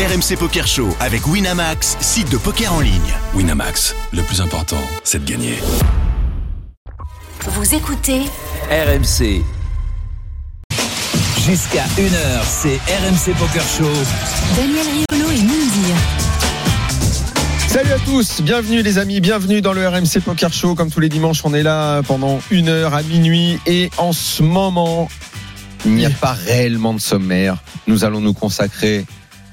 RMC Poker Show avec Winamax, site de poker en ligne. Winamax, le plus important, c'est de gagner. Vous écoutez RMC. Jusqu'à 1h, c'est RMC Poker Show. Daniel Riolo et Moundir. Salut à tous, bienvenue les amis, bienvenue dans le RMC Poker Show. Comme tous les dimanches, on est là pendant une heure à minuit et en ce moment, il n'y a pas réellement de sommaire. Nous allons nous consacrer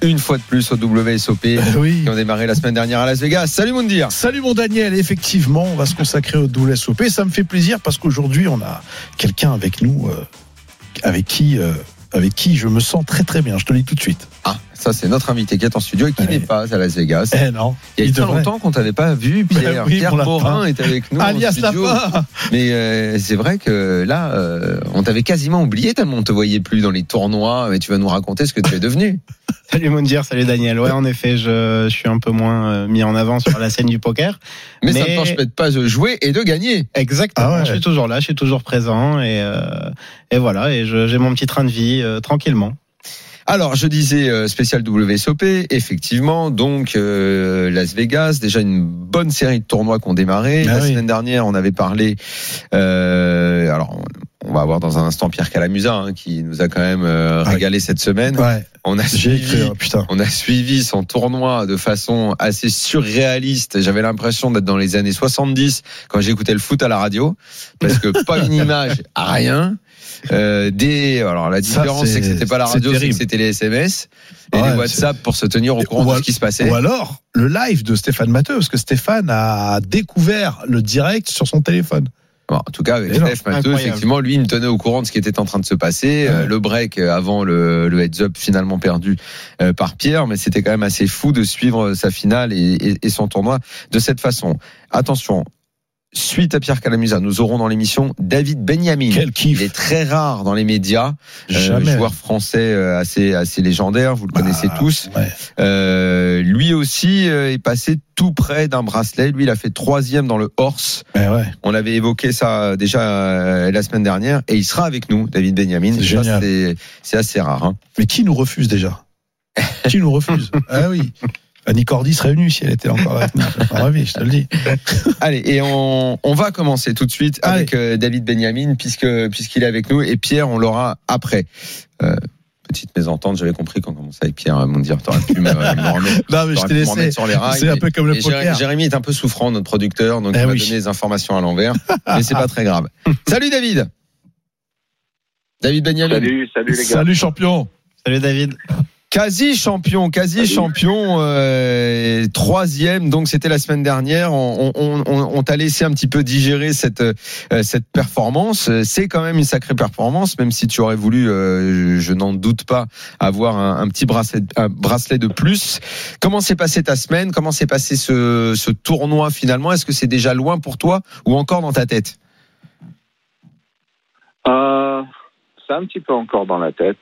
une fois de plus au WSOP oui. qui ont démarré la semaine dernière à Las Vegas. Salut Moundir. Salut mon Daniel, effectivement, on va se consacrer au WSOP. Ça me fait plaisir parce qu'aujourd'hui, on a quelqu'un avec nous euh, avec qui euh, avec qui je me sens très très bien. Je te le dis tout de suite. Ah, ça c'est notre invité qui est en studio et qui Ouais. n'est pas à Las Vegas. Eh non, Il y a il très devrait. longtemps qu'on t'avait pas vu, Pierre. Ben oui, Pierre lapin. Morin est avec nous. en alias studio. Lapin. Mais euh, c'est vrai que là, euh, on t'avait quasiment oublié tellement on te voyait plus dans les tournois. Mais tu vas nous raconter ce que tu es devenu. Salut Mondir, salut Daniel. Ouais, en effet, je, je suis un peu moins euh, mis en avant sur la scène du poker. Mais, ça ne t'empêche pas de jouer et de gagner. Exactement. Ah ouais. Je suis toujours là, je suis toujours présent et, euh, et voilà. Et j'ai mon petit train de vie euh, tranquillement. Alors, je disais euh, spécial WSOP, effectivement. Donc, euh, Las Vegas, déjà une bonne série de tournois qui ont démarré. Ah La oui. semaine dernière, on avait parlé. Euh, alors, on va avoir dans un instant Pierre Calamusa hein, qui nous a quand même euh, Ouais. régalé cette semaine. Ouais, On a écrit, suivi oh, putain. On a suivi son tournoi de façon assez surréaliste. J'avais l'impression d'être dans les années 70 quand j'écoutais le foot à la radio, parce que pas une image, rien. Euh, des, alors la différence c'est- que c'était pas la radio, c'est que terrible. c'était les SMS et Ouais, les WhatsApp pour se tenir au courant Ou de ce qui se passait. Ou alors le live de Stéphane Matteux, parce que Stéphane a découvert le direct sur son téléphone. Bon, en tout cas, avec Steph Matteux, effectivement, lui, il me tenait au courant de ce qui était en train de se passer. Euh, le break euh, avant le, le heads-up finalement perdu euh, par Pierre, mais c'était quand même assez fou de suivre sa finale et, et- et son tournoi de cette façon. Attention, suite à Pierre Calamusa, nous aurons dans l'émission David Benjamin. Quel Il kiff. est très rare dans les médias, euh, Jamais. joueur français euh, assez assez légendaire, vous le Bah, connaissez tous. ouais. Euh, lui aussi euh, est passé tout près d'un bracelet. Lui, il a fait troisième dans le horse. Ouais, ouais. On avait évoqué ça déjà euh, la semaine dernière et il sera avec nous, David. C'est c'est assez rare. hein. Mais qui nous refuse déjà? Qui nous refuse? Ah oui. Annie Cordy serait venue si elle était encore avec nous. En ravi, je te le dis. Allez, et on, on va commencer tout de suite Allez. avec euh, David Benjamin puisque puisqu'il est avec nous et Pierre, on l'aura après. Euh, petite mésentente, j'avais compris qu'on commençait avec Pierre mon dire t'aurais pu me, me remettre, Non, mais je t'ai laissé. remettre sur les rails. C'est un peu comme le poker. Jérémy est un peu souffrant, notre producteur, donc Eh il va oui. donner les informations à l'envers, mais c'est pas très grave. Salut David. David Benjamin. Salut, salut les gars. Salut champion. Salut David. Quasi champion, quasi champion, euh, troisième. Donc c'était la semaine dernière. On, on, on, on t'a laissé un petit peu digérer cette euh, cette performance. C'est quand même une sacrée performance, même si tu aurais voulu, euh, je n'en doute pas, avoir un, un petit bracelet, un bracelet de plus. Comment s'est passée ta semaine? Comment s'est passé ce, ce tournoi finalement? Est-ce que c'est déjà loin pour toi ou encore dans ta tête? Euh, c'est un petit peu encore dans la tête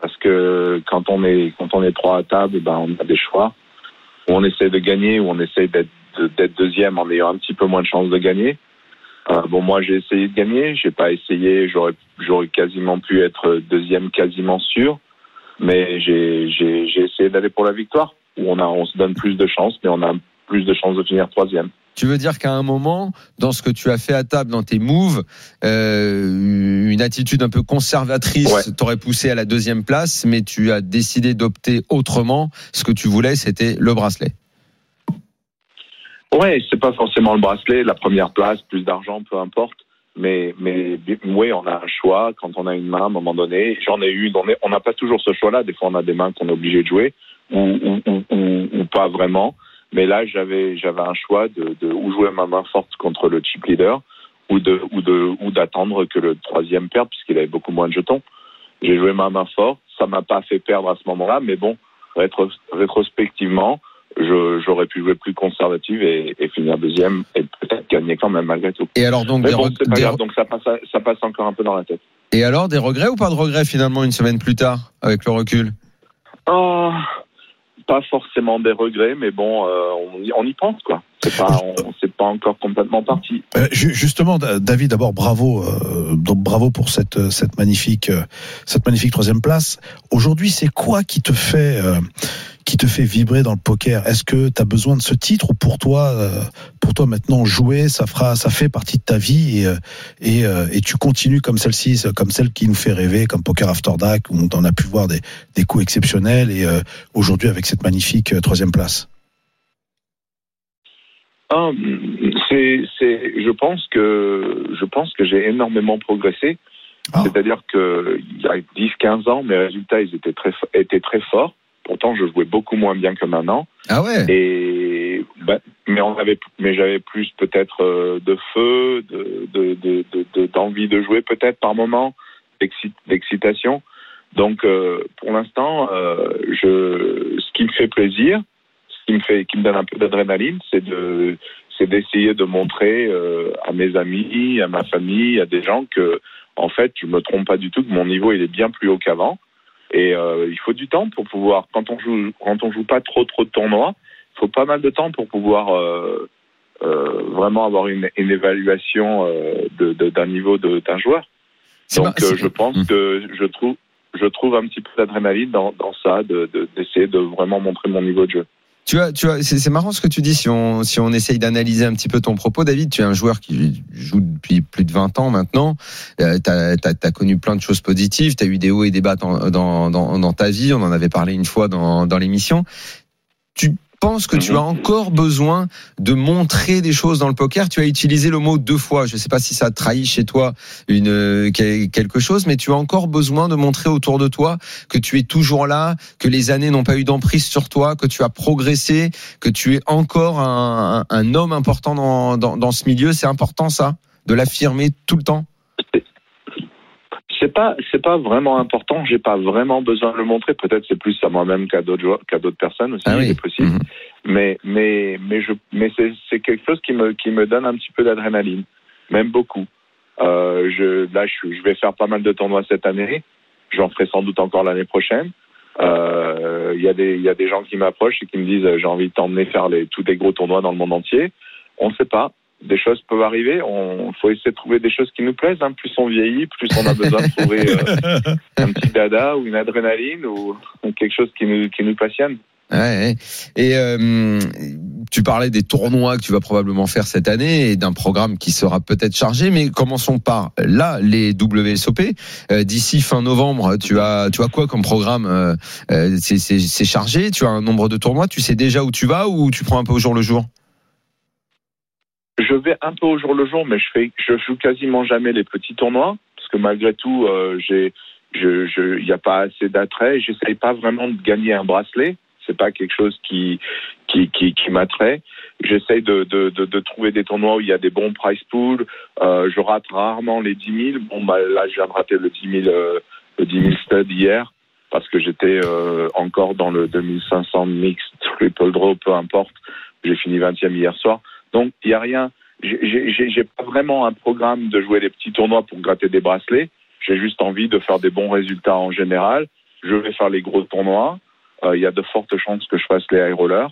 parce que quand on est quand on est trois à table, ben on a des choix. Ou on essaie de gagner, ou on essaie d'être deuxième en ayant un petit peu moins de chances de gagner. Euh, bon, moi j'ai essayé de gagner, j'ai pas essayé, j'aurais j'aurais quasiment pu être deuxième, quasiment sûr, mais j'ai j'ai essayé d'aller pour la victoire. Où on a on se donne plus de chances, mais on a plus de chances de finir troisième. Tu veux dire qu'à un moment, dans ce que tu as fait à table, dans tes moves, euh, une attitude un peu conservatrice Ouais. t'aurait poussé à la deuxième place, mais tu as décidé d'opter autrement. Ce que tu voulais, c'était le bracelet. Ouais, c'est pas forcément le bracelet, la première place, plus d'argent, peu importe. Mais, mais oui, on a un choix quand on a une main à un moment donné. J'en ai eu, on n'a pas toujours ce choix-là. Des fois, on a des mains qu'on est obligé de jouer ou, ou, ou, ou- ou pas vraiment. Mais là, j'avais, j'avais un choix de, de ou jouer ma main forte contre le chip leader ou de, ou de, ou d'attendre que le troisième perde puisqu'il avait beaucoup moins de jetons. J'ai joué ma main forte. Ça m'a pas fait perdre à ce moment-là, mais bon, rétro- rétrospectivement, j'aurais pu jouer plus conservative et, et finir deuxième et peut-être gagner quand même malgré tout. Et alors donc Mais des, bon, reg- c'est pas des- grave, donc ça passe, ça passe encore un peu dans la tête. et alors des regrets ou pas de regrets finalement une semaine plus tard avec le recul? Oh, pas forcément des regrets, mais bon, euh, on, y, on y pense quoi. C'est pas, on, c'est pas encore complètement parti. Euh, ju- justement, Da- David, d'abord bravo, euh, donc bravo pour cette cette magnifique cette magnifique troisième place. Aujourd'hui, c'est quoi qui te fait euh, te fait vibrer dans le poker Est-ce que tu as besoin de ce titre ou pour toi, euh, pour toi maintenant jouer, ça fera, ça fait partie de ta vie et euh, et, euh, et tu continues comme celle-ci, comme celle qui nous fait rêver, comme Poker After Dark où on a pu voir des, des coups exceptionnels et euh, aujourd'hui avec cette magnifique troisième place. Ah, c'est, c'est, je pense que, je pense que j'ai énormément progressé. Ah. C'est-à-dire que il y a 10, 15 ans, mes résultats, ils étaient très, étaient très forts. Pourtant, je jouais beaucoup moins bien que maintenant. Ah ouais. Et, bah, mais on avait, mais j'avais plus peut-être euh, de feu, de, de, de, de- de- d'envie de jouer peut-être par moment, d'exci- d'excitation. Donc, euh, pour l'instant, euh, je, ce qui me fait plaisir, ce qui me fait, qui me donne un peu d'adrénaline, c'est de, c'est d'essayer de montrer euh, à mes amis, à ma famille, à des gens que, en fait, je me trompe pas du tout, que mon niveau il est bien plus haut qu'avant. Et euh, il faut du temps pour pouvoir, quand on joue, quand on joue pas trop trop de tournois, il faut pas mal de temps pour pouvoir euh, euh, vraiment avoir une, une évaluation euh, de, de- d'un niveau de, d'un joueur. Donc mar- euh, je pense que je trouve je trouve un petit peu d'adrénaline dans, dans ça, de, de- d'essayer de vraiment montrer mon niveau de jeu. Tu as, tu c'est c'est marrant ce que tu dis. Si on, si on essaye d'analyser un petit peu ton propos, David, tu es un joueur qui joue depuis plus de 20 ans maintenant. Euh, tu as, connu plein de choses positives. Tu as eu des hauts et des bas dans, dans, dans, dans ta vie. On en avait parlé une fois dans, dans l'émission. Tu penses que tu Mhm. as encore besoin de montrer des choses dans le poker? Tu as utilisé le mot deux fois. Je ne sais pas si ça trahit chez toi une, euh, quel- quelque chose, mais tu as encore besoin de montrer autour de toi que tu es toujours là, que les années n'ont pas eu d'emprise sur toi, que tu as progressé, que tu es encore un, un- un homme important dans, dans, dans ce milieu. C'est important ça, de l'affirmer tout le temps? C'est pas c'est pas vraiment important. J'ai pas vraiment besoin de le montrer. Peut-être c'est plus à moi-même qu'à d'autres qu'à d'autres personnes aussi. Ah oui. C'est possible. Mhm. Mais mais mais je mais c'est quelque chose qui me qui me donne un petit peu d'adrénaline, même beaucoup. Euh, je là je vais faire pas mal de tournois cette année. J'en ferai sans doute encore l'année prochaine. Euh, Il y a des il y a des gens qui m'approchent et qui me disent euh, j'ai envie de t'emmener faire les tous les gros tournois dans le monde entier. On ne sait pas. Des choses peuvent arriver. On faut essayer de trouver des choses qui nous plaisent. hein. Plus on vieillit, plus on a besoin de trouver euh, un petit dada ou une adrénaline ou, ou quelque chose qui nous qui nous passionne. Ouais. Et euh, tu parlais des tournois que tu vas probablement faire cette année et d'un programme qui sera peut-être chargé. Mais commençons par là les WSOP. Euh, D'ici fin novembre, tu as tu as quoi comme programme c'est chargé? Tu as un nombre de tournois? Tu sais déjà où tu vas ou tu prends un peu au jour le jour? Je vais un peu au jour le jour, mais je fais, je joue quasiment jamais les petits tournois parce que malgré tout, euh, j'ai, je, il n'y a pas assez d'attrait. J'essaye pas vraiment de gagner un bracelet. C'est pas quelque chose qui, qui, qui, m'attrait. J'essaye de, de, de, trouver des tournois où il y a des bons price pools. Euh, je rate rarement les 10 000. Bon, bah, là, de rater le 10 000, euh, le 10 000 stud hier parce que j'étais euh, encore dans le 2500 mix, triple draw, peu importe. J'ai fini 20e hier soir. Donc, il n'y a rien. J'ai- J'ai j'ai pas vraiment un programme de jouer des petits tournois pour gratter des bracelets. J'ai juste envie de faire des bons résultats en général. Je vais faire les gros tournois. Euh, Il y a de fortes chances que je fasse les high rollers.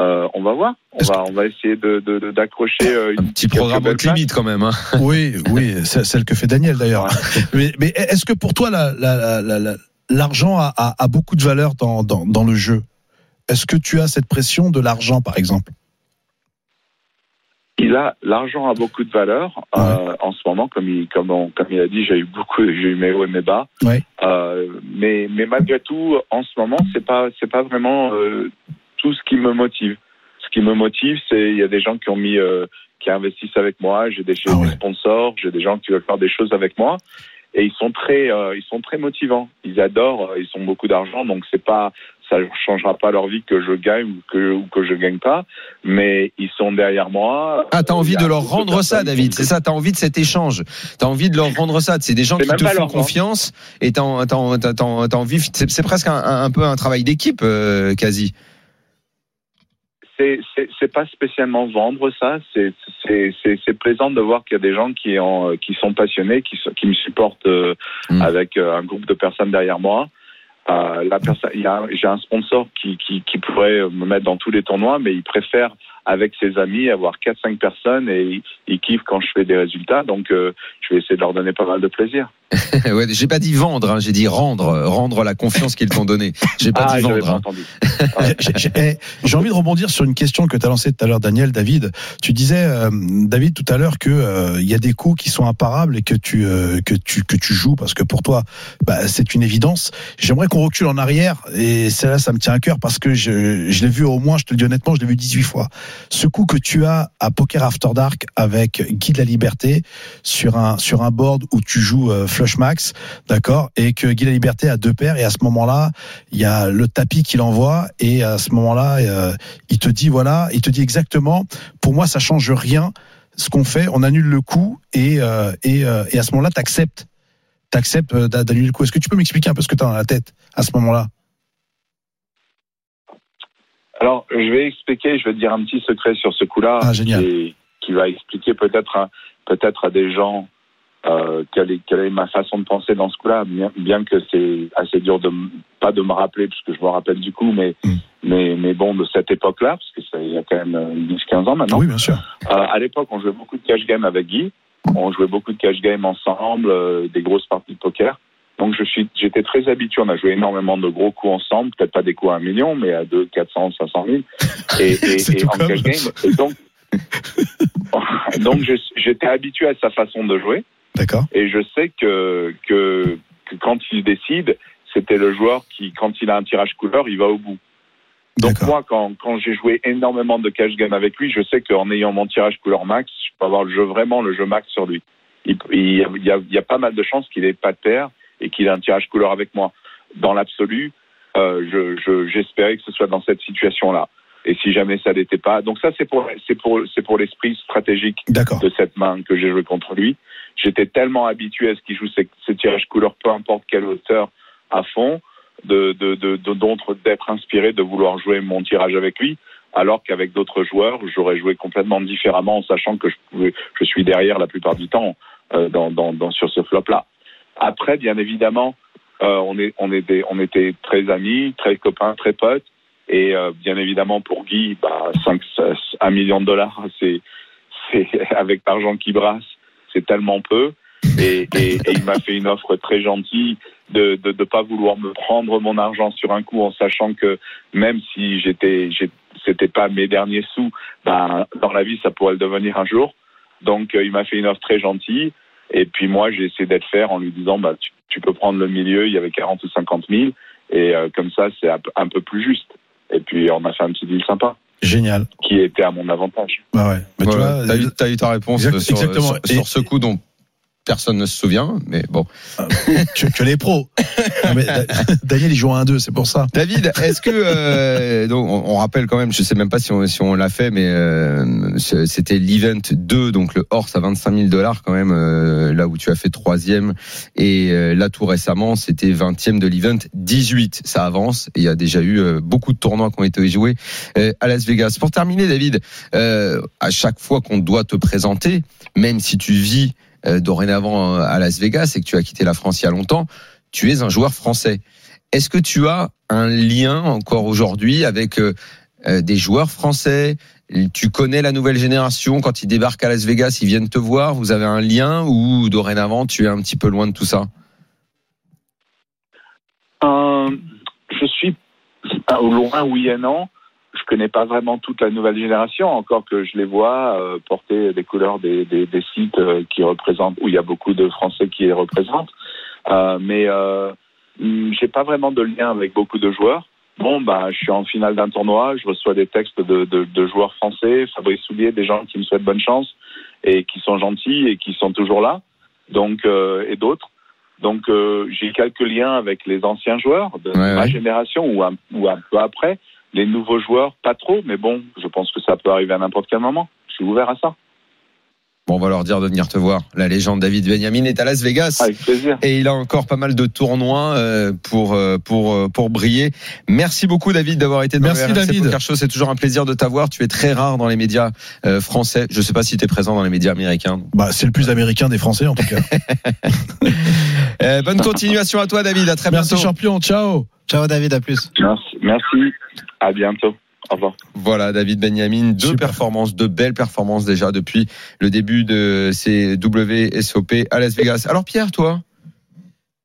Euh, on va voir. On va, on va essayer de de- de- d'accrocher euh, Un une petit programme haute limite quand même. Hein. Oui, oui, celle que fait Daniel d'ailleurs. Mais, mais est-ce que pour toi, la- la- la- la- l'argent a, a- a beaucoup de valeur dans, dans, dans le jeu? Est-ce que tu as cette pression de l'argent, par exemple? Il a l'argent a beaucoup de valeur euh, en ce moment, comme il comme on- comme il a dit, j'ai eu beaucoup, j'ai eu mes hauts et mes bas. Ouais. Euh, mais mais malgré tout, en ce moment, c'est pas c'est pas vraiment euh, tout ce qui me motive. Ce qui me motive, c'est il y a des gens qui ont mis qui investissent avec moi. J'ai des, Ah des ouais. sponsors, j'ai des gens qui veulent faire des choses avec moi. Et ils sont très, euh, ils sont très motivants. Ils adorent, ils ont beaucoup d'argent, donc c'est pas, ça ne changera pas leur vie que je gagne ou que ou que je gagne pas. Mais ils sont derrière moi. Ah, t'as envie de leur rendre ça, David. C'est ça, t'as envie de cet échange. T'as envie de leur rendre ça. C'est des gens qui te font confiance et t'as, envie. C'est, presque un, un peu un travail d'équipe, euh, quasi. c'est pas spécialement vendre ça. C'est plaisant de voir qu'il y a des gens qui ont qui sont passionnés, qui me supportent euh, Mm. avec euh, un groupe de personnes derrière moi. Euh, la personne, il j'ai un sponsor qui qui qui pourrait me mettre dans tous les tournois, mais il préfère avec ses amis, avoir 4-5 personnes et ils kiffent quand je fais des résultats. Donc, euh, je vais essayer de leur donner pas mal de plaisir. ouais, j'ai pas dit vendre, hein, j'ai dit rendre, rendre la confiance qu'ils t'ont donnée. J'ai pas ah, dit vendre. hein. J'ai- eh, j'ai envie de rebondir sur une question que tu as lancée tout à l'heure, Daniel, David. Tu disais, euh, David, tout à l'heure que euh, il y a des coups qui sont imparables et que tu euh, que tu que tu joues parce que pour toi, bah, c'est une évidence. J'aimerais qu'on recule en arrière et c'est là, ça me tient à cœur parce que je, je l'ai vu au moins, je te le dis honnêtement, je l'ai vu 18 fois. Ce coup que tu as à Poker After Dark avec Guy de la Liberté sur un sur un board où tu joues euh, flush max, d'accord, et que Guy la Liberté a deux paires et à ce moment-là, il y a le tapis qu'il envoie et à ce moment-là, euh, il te dit voilà, il te dit exactement. Pour moi, ça change rien. Ce qu'on fait, on annule le coup et euh, et, euh, et à ce moment-là, t'acceptes, t'acceptes d'a- d'annuler le coup. Est-ce que tu peux m'expliquer un peu ce que tu as dans la tête à ce moment-là? Alors, je vais expliquer, je vais te dire un petit secret sur ce coup-là. Ah, génial. Qui, qui va expliquer peut-être peut-être à des gens euh, quelle, est, quelle est ma façon de penser dans ce coup-là, bien, bien que c'est assez dur de pas de me rappeler, parce que je me rappelle du coup, mais, Mm. mais, mais bon, de cette époque-là, parce que ça il y a quand même euh, 10-15 ans maintenant. Oui, bien sûr. Euh, à l'époque, on jouait beaucoup de cash game avec Guy. On jouait beaucoup de cash game ensemble, euh, des grosses parties de poker. Donc, je suis, j'étais très habitué. On a joué énormément de gros coups ensemble, peut-être pas des coups à un million, mais à 2, 400, 500 000. Et, et, et en comme. cash game. Et donc, donc j'étais habitué à sa façon de jouer. D'accord. Et je sais que, que, que quand il décide, c'était le joueur qui, quand il a un tirage couleur, il va au bout. Donc moi, quand, quand j'ai joué énormément de cash game avec lui, je sais qu'en ayant mon tirage couleur max, je peux avoir le jeu vraiment le jeu max sur lui. Il, il, y, a, il y a pas mal de chances qu'il ait pas de paire et qu'il ait un tirage couleur avec moi. Dans l'absolu, euh, je, je, j'espérais que ce soit dans cette situation-là. Et si jamais ça n'était pas, donc ça c'est pour c'est pour c'est pour l'esprit stratégique de cette main que j'ai joué contre lui. J'étais tellement habitué à ce qu'il joue ses tirages couleurs, peu importe quelle hauteur, à fond, de, de, d'être inspiré de vouloir jouer mon tirage avec lui, alors qu'avec d'autres joueurs, j'aurais joué complètement différemment en sachant que je, suis derrière la plupart du temps euh, sur ce flop-là. Après, bien évidemment, euh, on, était très amis, très copains, très potes. Et euh, bien évidemment, pour Guy, bah, 5, 1 million de dollars, c'est, avec l'argent qu'il brasse, c'est tellement peu. Et, il m'a fait une offre très gentille de ne pas vouloir me prendre mon argent sur un coup en sachant que même si j'étais, c'était pas mes derniers sous, ben, dans la vie, ça pourrait le devenir un jour. Donc, euh, il m'a fait une offre très gentille. Et puis moi, j'ai essayé d'être faire en lui disant, bah, tu, peux prendre le milieu, il y avait 40 ou 50 000. Et euh, comme ça, c'est un peu plus juste. Et puis, on a fait un petit deal sympa Génial. qui était à mon avantage. Bah ouais. Mais tu Ouais, vois, t'as eu, t'as eu ta réponse Exact- sur, exactement. sur- ce coup dont personne ne se souvient, mais bon. tu es les pros. Non, mais Da- Daniel, il joue à 1-2, c'est pour ça. David, est-ce que euh, donc on, rappelle quand même, je sais même pas si on, si on l'a fait, mais euh, c'était l'event 2, donc le horse à 25 000 dollars quand même, euh, là où tu as fait troisième, et là tout récemment c'était 20e de l'event 18. Ça avance et il y a déjà eu beaucoup de tournois qui ont été joués à Las Vegas. Pour terminer, David, à chaque fois qu'on doit te présenter, même si tu vis dorénavant à Las Vegas et que tu as quitté la France il y a longtemps, tu es un joueur français. Est-ce que tu as un lien encore aujourd'hui avec euh, euh, des joueurs français? Tu connais la nouvelle génération? Quand ils débarquent à Las Vegas, ils viennent te voir. Vous avez un lien ou dorénavant tu es un petit peu loin de tout ça? Euh, je suis euh, au loin, oui et non. Je connais pas vraiment toute la nouvelle génération, encore que je les vois euh, porter des couleurs des, des, des sites euh, qui représentent, où il y a beaucoup de Français qui les représentent. Euh, mais euh, hum, j'ai pas vraiment de lien avec beaucoup de joueurs. Bon, bah, je suis en finale d'un tournoi, je reçois des textes de, de, de joueurs français, Fabrice Soulier, des gens qui me souhaitent bonne chance et qui sont gentils et qui sont toujours là, donc euh, et d'autres. Donc euh, j'ai quelques liens avec les anciens joueurs de Ouais, ma ouais. génération ou un, ou un peu après. Les nouveaux joueurs, pas trop, mais bon, je pense que ça peut arriver à n'importe quel moment. Je suis ouvert à ça. Bon, on va leur dire de venir te voir. La légende David Benjamin est à Las Vegas. Avec plaisir. Et il a encore pas mal de tournois euh, pour euh, pour euh, pour briller. Merci beaucoup David d'avoir été dans Merci, le David. C'est toujours un plaisir de t'avoir. Tu es très rare dans les médias français. Je sais pas si tu es présent dans les médias américains. Bah, c'est le plus américain des Français, en tout cas. Euh, bonne continuation à toi David. À très Merci, bientôt. champion. Ciao. Ciao David, à plus. Merci. Merci. À bientôt. Au revoir. Voilà, David Benjamin, deux Super. performances, deux belles performances déjà depuis le début de ces WSOP à Las Vegas. Alors Pierre, toi,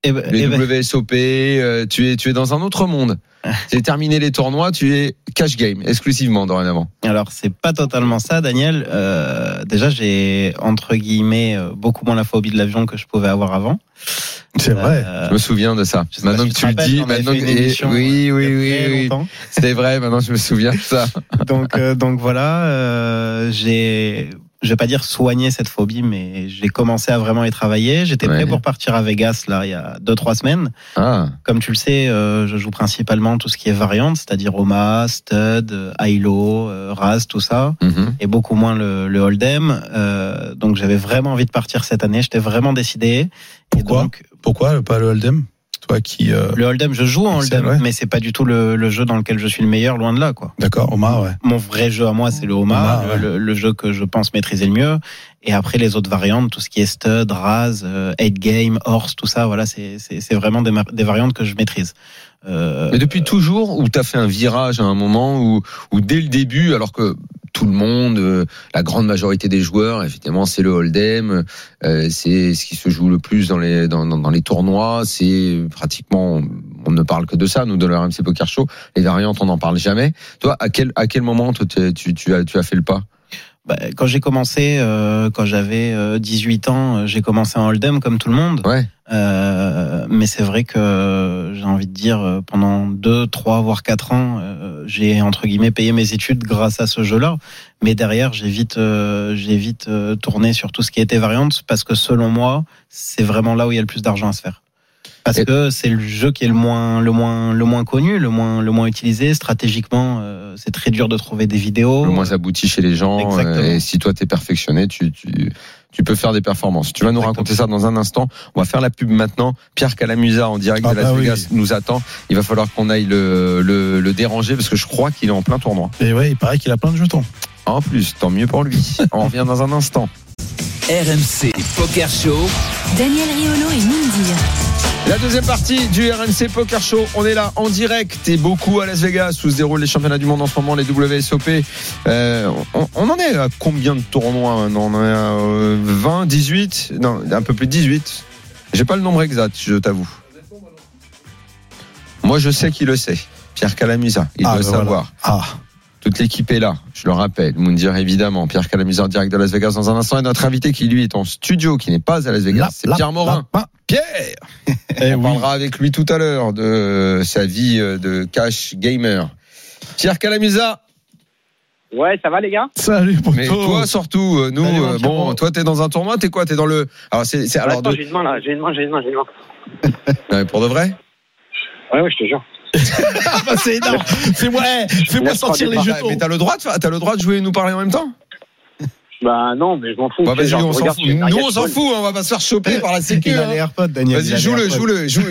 Eh ben- les eh ben- WSOP, euh, tu es tu es dans un autre monde. As terminé les tournois, tu es cash game exclusivement dorénavant. Alors c'est pas totalement ça, Daniel. Euh, déjà j'ai entre guillemets euh, beaucoup moins la phobie de l'avion que je pouvais avoir avant. C'est vrai. Euh, Je me souviens de ça. Maintenant que tu le dis, maintenant que émission, oui, oui, oui. C'était vrai. Maintenant, je me souviens de ça. donc euh, donc voilà, euh, j'ai je vais pas dire soigner cette phobie, mais j'ai commencé à vraiment y travailler. J'étais Ouais. prêt pour partir à Vegas là il y a deux trois semaines. Ah, Comme tu le sais, euh, je joue principalement tout ce qui est variante, c'est-à-dire Oma, Stud, euh, Hilo, euh, Raz, tout ça, mhm. et beaucoup moins le, le Hold'em. Euh, donc j'avais vraiment envie de partir cette année. J'étais vraiment décidé. Pourquoi? donc, Pourquoi pas le Hold'em? Toi qui. euh, le Hold'em, je joue en Hold'em, mais c'est pas du tout le, le jeu dans lequel je suis le meilleur, loin de là, quoi. D'accord, Omar, ouais. Mon vrai jeu à moi, c'est le Oma, Oma, le, ouais. le- le jeu que je pense maîtriser le mieux. Et après les autres variantes, tout ce qui est Stud, Raz, euh, 8 Game, Horse, tout ça, voilà, c'est vraiment des variantes que je maîtrise. Euh, Mais depuis toujours, où tu as fait un virage à un moment où, où dès le début, alors que tout le monde, euh, la grande majorité des joueurs, évidemment, c'est le hold'em, euh, c'est ce qui se joue le plus dans les dans, dans, dans les tournois, c'est pratiquement on ne parle que de ça, nous de le RMC Poker Show, les variantes on n'en parle jamais. Toi, à quel à quel moment tu, tu as tu as fait le pas? Bah, quand j'ai commencé, euh, quand j'avais euh, 18 ans, euh, j'ai commencé en hold'em comme tout le monde. Ouais. Euh, mais c'est vrai que j'ai envie de dire euh, pendant 2, 3, voire 4 ans, euh, j'ai entre guillemets payé mes études grâce à ce jeu-là. Mais derrière, j'ai vite, euh, j'ai vite euh, tourné sur tout ce qui était variante parce que selon moi, c'est vraiment là où il y a le plus d'argent à se faire. Parce Et- que c'est le jeu qui est le moins, le moins, le moins connu, le moins, le moins utilisé stratégiquement. euh, c'est très dur de trouver des vidéos. Le moins abouti chez les gens. Exactement. et si toi t'es perfectionné, tu, tu tu peux faire des performances. Tu vas nous raconter ça dans un instant. On va faire la pub maintenant. Pierre Calamusa en direct Ah de Las bah oui. Vegas nous attend. Il va falloir qu'on aille le, le, le déranger parce que je crois qu'il est en plein tournoi. Et ouais, il paraît qu'il a plein de jetons. En plus, tant mieux pour lui. On revient dans un instant. RMC Poker Show. Daniel Riolo et Mindir. La deuxième partie du RMC Poker Show. On est là en direct et beaucoup à Las Vegas où se déroulent les championnats du monde en ce moment, les WSOP. Euh, on, on en est à combien de tournois On en est à euh, 20, 18 Non, un peu plus de 18. J'ai pas le nombre exact, je t'avoue. Moi, je sais qui le sait. Pierre Calamusa, il Ah, doit ben voilà. savoir. Ah, Toute l'équipe est là, je le rappelle. Moundir évidemment, Pierre Calamusa en direct de Las Vegas dans un instant et notre invité qui lui est en studio, qui n'est pas à Las Vegas, c'est Pierre Morin. Pierre On oui. parlera avec lui tout à l'heure de sa vie euh, de cash gamer. Pierre Calamusa, Ouais, ça va les gars? Salut, poteau. mais toi surtout, euh, nous, Salut, euh, bon, toi t'es dans un tournoi, t'es quoi? T'es dans le. Alors c'est, alors de- j'ai une main là, j'ai une main, j'ai une main, j'ai une main. Ouais, pour de vrai? Ouais, ouais, je te jure. Ah, bah, c'est énorme. Fais-moi, eh, fais-moi Laisse sortir les jetons. mais t'as le droit de, le droit de jouer et nous parler en même temps. Bah non, mais je m'en fous. Bah, vas-y, genre, on s'en fout. fais Nous on s'en fout, on va pas se faire choper par la sécu. Il a hein. les AirPods, Daniel. Vas-y, joue-le, AirPods. joue-le, joue.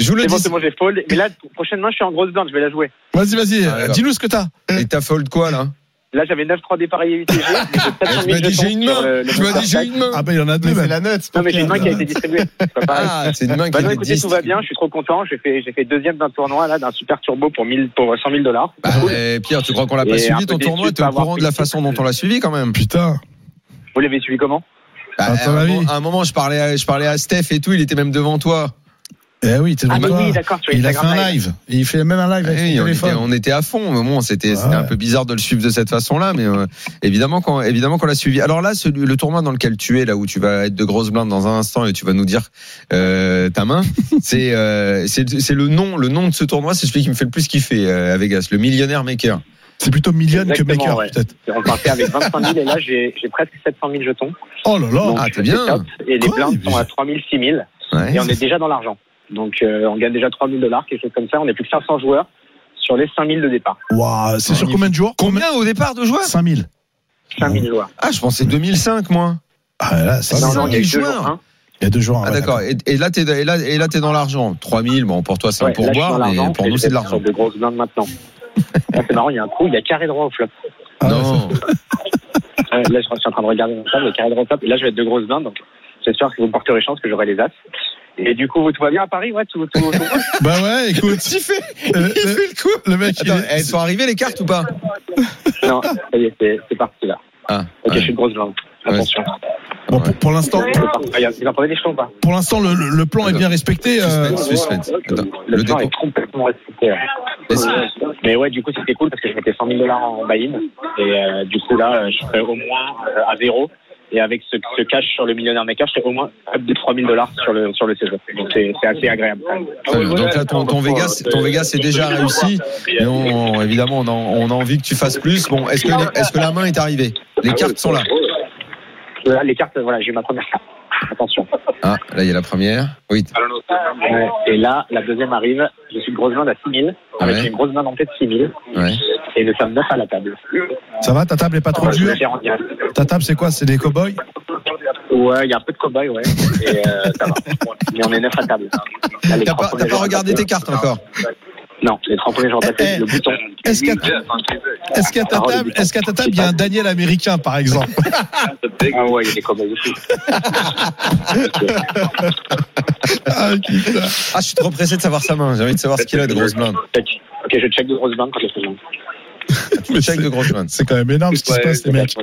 Joue le C'est bon, 10. c'est bon, j'ai fold. Mais là, prochainement, je suis en grosse blind, je vais la jouer. Vas-y, vas-y, Ah, dis-nous ce que t'as. Et t'as fold quoi là Là, j'avais 9-3 dépareillés UTG. mais j'ai 700 Tu 000 m'as dit j'ai une main. le- le Tu m'as dit j'ai une main. Ah, bah, il y en a deux, c'est la note. Non, mais j'ai une main qui a été distribuée. C'est pas pareil. Ah, c'est une main qui Bah non, est écoutez, tout va bien, je suis trop content. J'ai fait, j'ai fait deuxième d'un tournoi, là, d'un super turbo pour 1000, pour 100 000 dollars. Bah, Pierre, tu crois qu'on l'a pas suivi ton tournoi? T'es au courant de la façon dont on l'a suivi quand même Putain. Vous l'avez suivi comment? Bah, À un avis moment, à un moment, je parlais, à, je parlais à Steph et tout, il était même devant toi. Eh oui, t'es Ah, oui, d'accord, Il a fait un live. Et il fait même un live avec Eh oui, son on, était, on était à fond. Bon, c'était Ouais. c'était un peu bizarre de le suivre de cette façon-là, mais euh, évidemment qu'on évidemment qu'on l'a suivi. Alors là, celui, le tournoi dans lequel tu es, là où tu vas être de grosses blindes dans un instant et tu vas nous dire euh, ta main, c'est euh, c'est c'est le nom le nom de ce tournoi, c'est celui qui me fait le plus kiffer euh, à Vegas, le millionnaire maker. C'est plutôt million que maker, ouais. peut-être. On partait avec 25 000 et là, j'ai, j'ai presque 700 000 jetons. Oh là là. Donc, ah, t'es bien. top. Et les blindes sont à 3 000, 6 000. Ouais. Et on est déjà dans l'argent. Donc, euh, on gagne déjà 3 000 dollars, quelque chose comme ça. On est plus de 500 joueurs sur les 5 000 de départ. Waouh, c'est sur combien de jours Combien au départ de joueurs 5000. 5 000 joueurs. Ah, je pensais 2005 moi. Ah là, c'est non, non, il y a eu deux joueurs. jours. Hein. Il y a deux jours. Ah ouais, d'accord. Et, et là t'es et là et là t'es dans l'argent. 3000 bon pour toi c'est un Ouais, pourboire, mais pour nous c'est de l'argent. de grosses blindes maintenant. Là, c'est marrant, il y a un coup, il y a carré droit au flop. Ah, non. Là, je suis en train de regarder mon table, il y a carré droit au flop. Et là, je vais être de grosses blindes, donc j'espère que vous me porterez chance, que j'aurai les as. Et du coup, tout va bien à Paris, ouais, tout, tout, tout roule Bah ouais, écoute. Il fait, Euh, il fait le coup? Le mec, il Attends, est- elles sont arrivées les cartes ou pas? Non, ça y est, c'est c'est parti là. Ah, Ok, ouais. je suis une grosse blinde. Attention. Bon, pour, pour l'instant, Vous pour l'instant, le, le- le plan est bien respecté. euh, Suspense, suspense. Attends, Le, le plan dépôt. est complètement respecté. ouais. Mais ouais, du coup, c'était cool parce que je mettais 100 000 dollars en buy-in. Et euh, du coup, là, euh, je serais au moins euh, à zéro. Et avec ce, ce cash sur le millionnaire maker, je serais au moins up de 3 000 dollars sur le, sur le CESO. Donc c'est c'est assez agréable. quand même. Très bien. Donc là, ton, ton Vegas, ton Vegas est déjà réussi. Et on, évidemment, on a, on a envie que tu fasses plus. Bon, est-ce que, les- est-ce que la main est arrivée? Les cartes sont là. Là, les cartes, voilà, j'ai eu ma première carte. Attention. Ah, là, il y a la première. Oui. Et là, la deuxième arrive. Je suis grosse à 6 000. Avec Ouais. une grosse main en tête 6 000. Ouais. Et nous sommes 9 à la table. Ça va, ta table est pas trop Je dure. Ta table, c'est quoi? C'est des cow-boys? Ouais, il y a un peu de cow-boy, ouais. Et euh, ça va. Mais on est 9 à table. T'as pas, regardé tes cartes encore? Non, les trois premiers on Eh, passe eh, le bouton. Est-ce qu'à ta table, est-ce qu'à ta table, il y a un Daniel américain, par exemple Ah ouais, il des cow-boys aussi. Ah, putain. Ah, je suis trop pressé de savoir sa main. J'ai envie de savoir ce qu'il a de. Check. Ok, je check de grosses bandes quand je Tu check de blindes. C'est quand même énorme ce qui se passe, les mecs.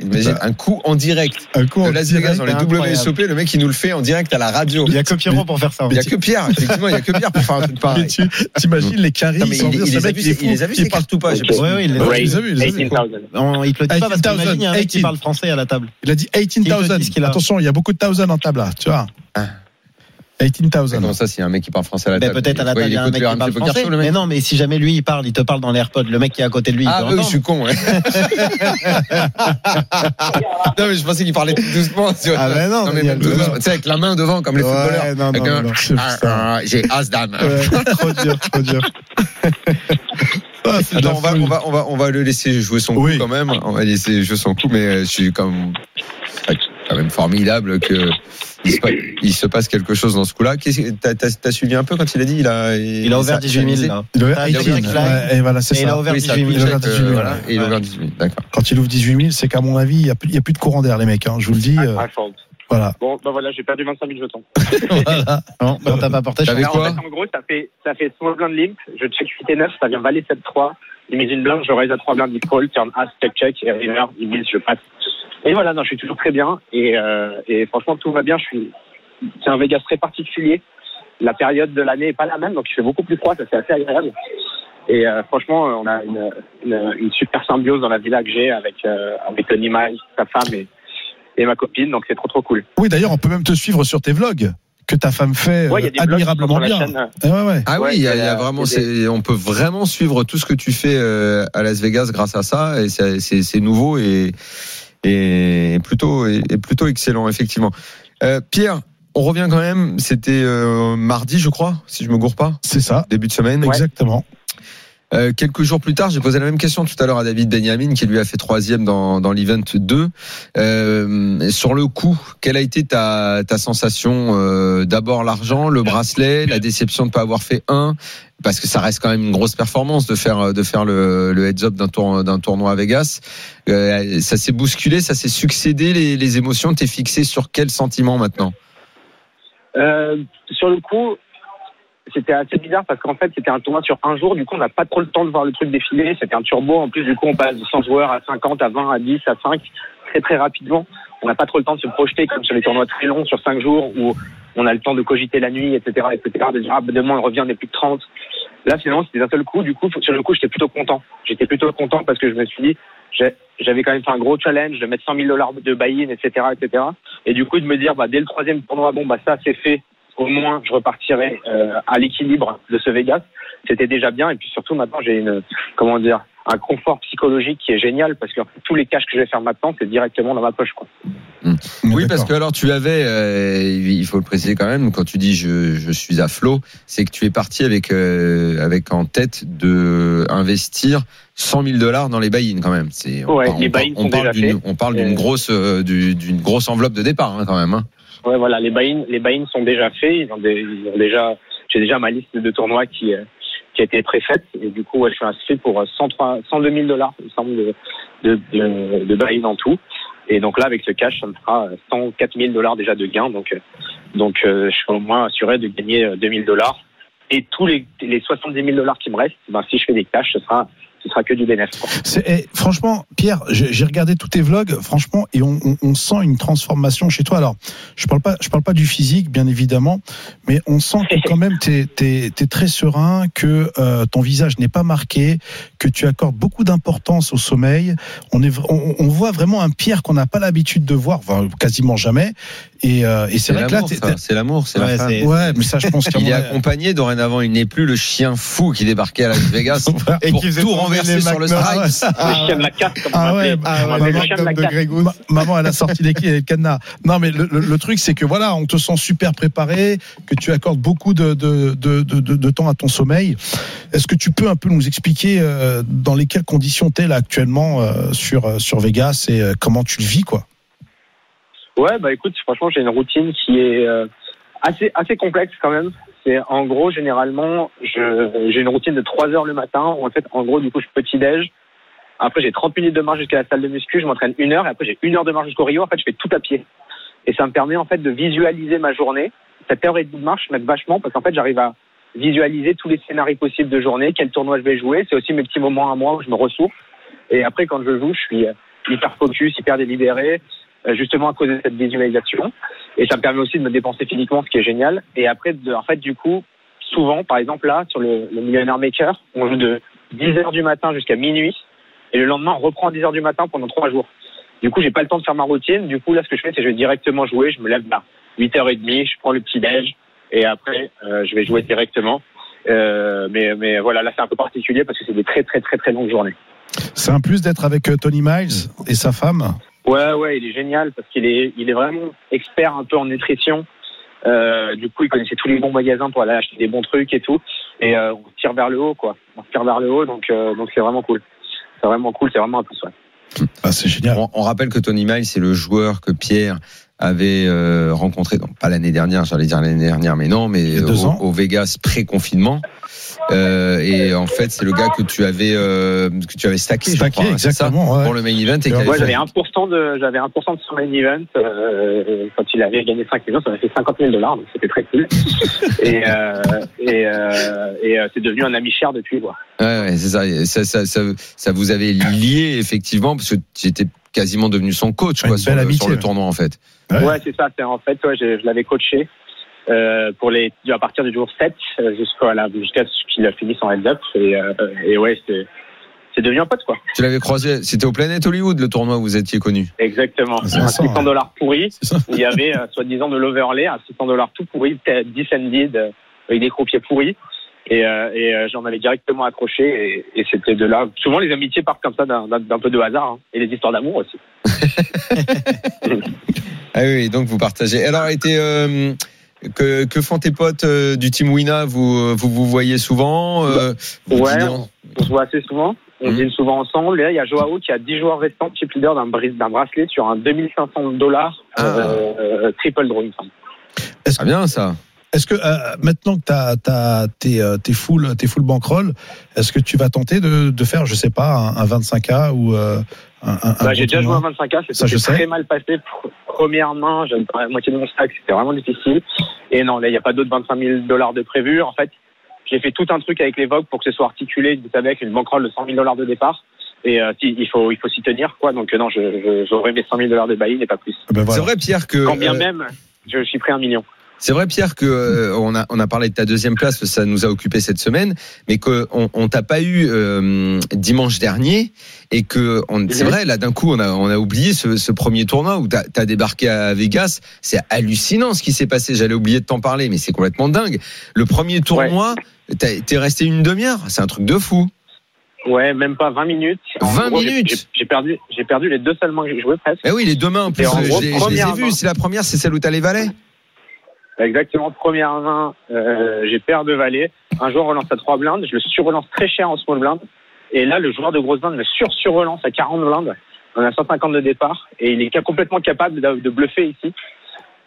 Imagine un coup en direct Un coup, de en Las Vegas direct, dans les. WSOP. Le mec, il nous le fait en direct à la radio. Il y a que Pierrot pour faire ça. Il y a que Pierre, effectivement, il y a que Pierre pour faire un truc pareil. tu t'imagines les caries Non, mais sans il, les a vus, il est fou. il les a vus, Il ces parle- cartes ou pas Ouais, ouais, il les a vus. il les a vus, il les a vus. 18,000. On- il te le dit pas parce 18,000, qu'imagine, il y a un mec qui 18. parle français à la table. Il a dit Il te dit ce 18,000. qu'il a. Attention, il y a beaucoup de thousand en table là, tu vois. Ah. 18,000. Comment ça, s'il y a un mec qui parle français à la Mais table peut-être à la table, il y a un mec qui parle français. Mais non, mais si jamais lui, il parle, il te parle dans l'AirPod, le mec qui est à côté de lui, il Ah, oui, je suis con, ouais. non, mais je pensais qu'il parlait tout doucement. Ah, mais non, mais même tout non. doucement. Tu sais, avec la main devant, comme les Ouais, footballeurs. non, non, un- non, c'est Ah, ah, J'ai As-Dame. Ouais, trop dur, trop dur. Ah, c'est Attends, on va, on, va, on, va, on va le laisser jouer son Oui. coup quand même. On va laisser jouer son coup, mais euh, je suis comme, c'est quand même formidable que il se, pa- il se passe quelque chose dans ce coup-là. T'as t'as- t'as suivi un peu quand il a dit il a, Il a ouvert 18 000, là. Il a ouvert T'as 18 le 000. check flag. Ouais, et voilà, c'est Et il a ça. ouvert Oui, ça a 18 pris 000. le Il a check, ouvert 18 000, euh, voilà, ouais. et il a Ouais. ouvert 18 000. D'accord. Quand il ouvre 18 000, c'est qu'à mon avis, il n'y a, plus- il y a plus de courant d'air, les mecs. hein, je vous le dis. euh, Ah, voilà. Bon, bah voilà, j'ai perdu 25 000 jetons. voilà. Non, bah, t'as pas chance. Alors, quoi en, fait, en gros, ça fait, ça fait small blind limp. Je check 8 et 9, ça vient valet 7-3. Il mise une blinde, je raise à 3 blindes, il call, turn as, check, check, et river, il mise, je passe. Et voilà, non, je suis toujours très bien. Et, euh, et franchement, tout va bien. Je suis, c'est un Vegas très particulier. La période de l'année est pas la même, donc il fait beaucoup plus froid, ça c'est assez agréable. Et euh, franchement, on a une, une, une super symbiose dans la villa que j'ai avec, euh, avec Nima, sa femme et, et ma copine, donc c'est trop trop cool. Oui, d'ailleurs, on peut même te suivre sur tes vlogs que ta femme fait Ouais, il y a euh, des blogs admirablement sur la bien. chaîne, euh, Eh ouais, ouais. Ah oui, il y a, y a vraiment, on peut vraiment suivre tout ce que tu fais euh, à Las Vegas grâce à ça, et c'est nouveau et, et plutôt et plutôt excellent effectivement. Euh, Pierre, on revient quand même. C'était euh, mardi, je crois, si je me gourre pas, C'est ça. début de semaine. Exactement. Euh, quelques jours plus tard, j'ai posé la même question tout à l'heure à David Benjamin, qui lui a fait troisième dans, dans l'event 2. Euh, sur le coup, quelle a été ta, ta sensation euh, D'abord l'argent, le bracelet, la déception de ne pas avoir fait un, parce que ça reste quand même une grosse performance de faire de faire le, le heads up d'un tour, tournoi à Vegas. Euh, ça s'est bousculé, ça s'est succédé les, les émotions? T'es fixé sur quel sentiment maintenant? Euh, sur le coup, c'était assez bizarre parce qu'en fait, c'était un tournoi sur un jour. Du coup, on n'a pas trop le temps de voir le truc défiler. C'était un turbo. En plus, du coup, on passe de 100 joueurs à 50, à 20, à 10, à 5 très très rapidement. On n'a pas trop le temps de se projeter comme sur les tournois très longs sur 5 jours où on a le temps de cogiter la nuit, etc., etc. De dire ah, demain on revient, on est plus de 30. Là, finalement, c'était d'un seul coup. Du coup, sur le coup, j'étais plutôt content. J'étais plutôt content parce que je me suis dit, j'avais quand même fait un gros challenge de mettre 100 000 dollars de buy-in, etc., etc. Et du coup, de me dire, bah, dès le troisième tournoi, bon, bah, ça, c'est fait. Au moins, je repartirai euh, à l'équilibre de ce Vegas. C'était déjà bien. Et puis surtout, maintenant, j'ai une, comment dire, un confort psychologique qui est génial parce que tous les cash que je vais faire maintenant, c'est directement dans ma poche, quoi. Oui, parce que alors tu avais, euh, il faut le préciser quand même, quand tu dis je, je suis à flot, c'est que tu es parti avec euh, avec en tête de investir 100 000 dollars dans les buy-in quand même. C'est on, Ouais, par- les on parle d'une on parle d'une grosse euh, du- d'une grosse enveloppe de départ hein, quand même. Hein. Ouais, voilà, les buy-in, les buy-in sont déjà faits. Ils ont, déjà, j'ai déjà ma liste de tournois qui, euh, qui a été préfaite. Et du coup, je suis inscrit pour euh, 103, 102 000 dollars, il de, de, de, buy-in en tout. Et donc là, avec ce cash, ça me fera 104 000 dollars déjà de gains. Donc, euh, donc euh, je suis au moins assuré de gagner euh, 2000 dollars. Et tous les, les 70 000 dollars qui me restent, ben, si je fais des cash, ce sera, ce sera que du bénéfice. eh, franchement, Pierre, j'ai regardé tous tes vlogs, franchement, et on, sent une transformation chez toi. Alors, je parle pas, je parle pas du physique, bien évidemment, mais on sent que quand même t'es es, très serein, que euh, ton visage n'est pas marqué, que tu accordes beaucoup d'importance au sommeil. On voit vraiment un Pierre qu'on n'a pas l'habitude de voir, quasiment jamais. Et, euh, et c'est vrai que là, t'es-. C'est l'amour, c'est Ouais, la femme. ouais, mais ça, je pense qu'à Il est accompagné dorénavant. Il n'est plus le chien fou qui débarquait à Las Vegas Et pour qui faisait tout renverser sur le McDonald's. Stripes. le chien de la casse, comme Ah on ouais, ah ouais, chien de la casse. Ma- maman, elle a sorti les clés et le cadenas. Non, mais le, le- le truc, c'est que voilà, on te sent super préparé, que tu accordes beaucoup de, de, de, de, de- de temps à ton sommeil. Est-ce que tu peux un peu nous expliquer euh, dans lesquelles conditions tu es là actuellement euh, sur, euh, sur Vegas et euh, comment tu le vis, quoi? Ouais, bah écoute, franchement, j'ai une routine qui est euh, assez assez complexe quand même. C'est en gros, généralement, j'ai une routine de 3 heures le matin où en fait, en gros, du coup, je petit déj. Après, j'ai 30 minutes de marche jusqu'à la salle de muscu, je m'entraîne une heure et après j'ai une heure de marche jusqu'au Rio. En fait, je fais tout à pied. Et ça me permet en fait de visualiser ma journée. Cette heure et demie de marche m'aide vachement parce qu'en fait, j'arrive à visualiser tous les scénarios possibles de journée, quel tournoi je vais jouer. C'est aussi mes petits moments à moi où je me ressource. Et après, quand je joue, je suis euh, hyper focus, hyper délibéré, justement à cause de cette visualisation. Et ça me permet aussi de me dépenser physiquement, ce qui est génial. Et après, en fait, du coup, souvent, par exemple, là, sur le, le Millionaire Maker, on joue de 10 heures du matin jusqu'à minuit. Et le lendemain, on reprend à 10 heures du matin pendant trois jours. Du coup, j'ai pas le temps de faire ma routine. Du coup, là, ce que je fais, c'est que je vais directement jouer. Je me lève à 8h30, je prends le petit déj. Et après, euh, je vais jouer directement. Euh, mais, mais voilà, là, c'est un peu particulier parce que c'est des très, très, très, très longues journées. C'est un plus d'être avec euh, Tony Miles et sa femme? Ouais, ouais, il est génial parce qu'il est, il est vraiment expert un peu en nutrition. Euh, du coup, il connaissait tous les bons magasins pour aller acheter des bons trucs et tout. Et euh, on se tire vers le haut, quoi. On se tire vers le haut, donc euh, donc c'est vraiment cool. C'est vraiment cool, c'est vraiment un plus. Ouais. Ah, c'est génial. On, on rappelle que Tony Miles, c'est le joueur que Pierre avait euh, rencontré, donc pas l'année dernière, j'allais dire l'année dernière, mais non, mais au, ans. au Vegas pré-confinement. Euh, et en fait, c'est le gars que tu avais euh, que tu avais stacké, je Stacké, crois, hein, ça, exactement, ouais. pour le main event. Et Ouais, j'avais 1% de, j'avais 1% de son main event euh, quand il avait gagné 5 millions, ça m'a fait 50 000 dollars, donc c'était très cool. et euh, et, euh, et euh, c'est devenu un ami cher depuis, quoi. Ouais, ouais, c'est ça, ça, ça, ça, ça vous avait lié effectivement parce que tu étais quasiment devenu son coach quoi, sur, le, sur le tournoi en fait. Ouais. Ouais, c'est ça. C'est en fait, ouais, je, je l'avais coaché euh, pour les à partir du jour 7 euh, jusqu'à jusqu'à ce qu'il a fini son heads up et, euh, et ouais, c'est c'est devenu un pote quoi. Tu l'avais croisé, c'était au Planet Hollywood le tournoi où vous étiez connu. Exactement. Un ça, 600 dollars pourri. Il y avait euh, soi-disant de l'overlay, un 600 dollars tout pourri, peut-être 10 ended euh, avec des croupiers pourris. Et, euh, et euh, j'en avais directement accroché et, et c'était de là. Souvent les amitiés partent comme ça d'un peu de hasard hein. et les histoires d'amour aussi. Ah oui, donc vous partagez. Alors, était, euh, que, que font tes potes euh, du team Wina? Vous, vous vous voyez souvent euh, vous Ouais, en- On se voit assez souvent. On dîne souvent ensemble. Et là, il y a Joao qui a 10 joueurs restants, chip leader d'un bracelet sur un 2500 dollars Ah. euh, triple draw, il me semble. Ah bien ça. Est-ce que euh, maintenant que t'as, t'as, t'es, euh, t'es full, t'es full bankroll, est-ce que tu vas tenter de, de faire, je sais pas, un, un 25K ou euh, un, un, un Bah, j'ai déjà joué à 25K, Ça, je c'était sais. très mal passé. Pr- Première main, j'avais la moitié de mon stack, c'était vraiment difficile. Et non, là, il n'y a pas d'autres 25 000 dollars de prévu. En fait, j'ai fait tout un truc avec les Vogue pour que ce soit articulé, vous savez, avec une bankroll de 100 000 dollars de départ. Et euh, si- il faut il faut s'y tenir, quoi. Donc euh, non, je, je, j'aurai mes 100 000 dollars de buy-in et pas plus. Ben voilà. C'est vrai Pierre que Quand bien euh, même, je suis prêt à un million. C'est vrai Pierre que euh, on a on a parlé de ta deuxième place, ça nous a occupé cette semaine, mais que on, on t'a pas eu euh, dimanche dernier et que on, c'est vrai là d'un coup on a on a oublié ce, ce premier tournoi où t'as as débarqué à Vegas, c'est hallucinant ce qui s'est passé. J'allais oublier de t'en parler, mais c'est complètement dingue. Le premier tournoi, t'as- t'es resté une demi-heure, c'est un truc de fou. Ouais, même pas 20 minutes. En 20 gros, j'ai- minutes j'ai- perdu, j'ai perdu les deux seules mains que j'ai jouées presque. Eh oui, les deux mains en plus, en je, gros, les- je les ai vues. C'est la première, c'est celle où t'as les valets. Exactement, première main, euh, j'ai paire de valet. Un joueur relance à 3 blindes, je le surrelance très cher en small blind. Et là, le joueur de grosse blinde me sur-surrelance à 40 blindes. On a 150 de départ et il est complètement capable de, bluffer ici.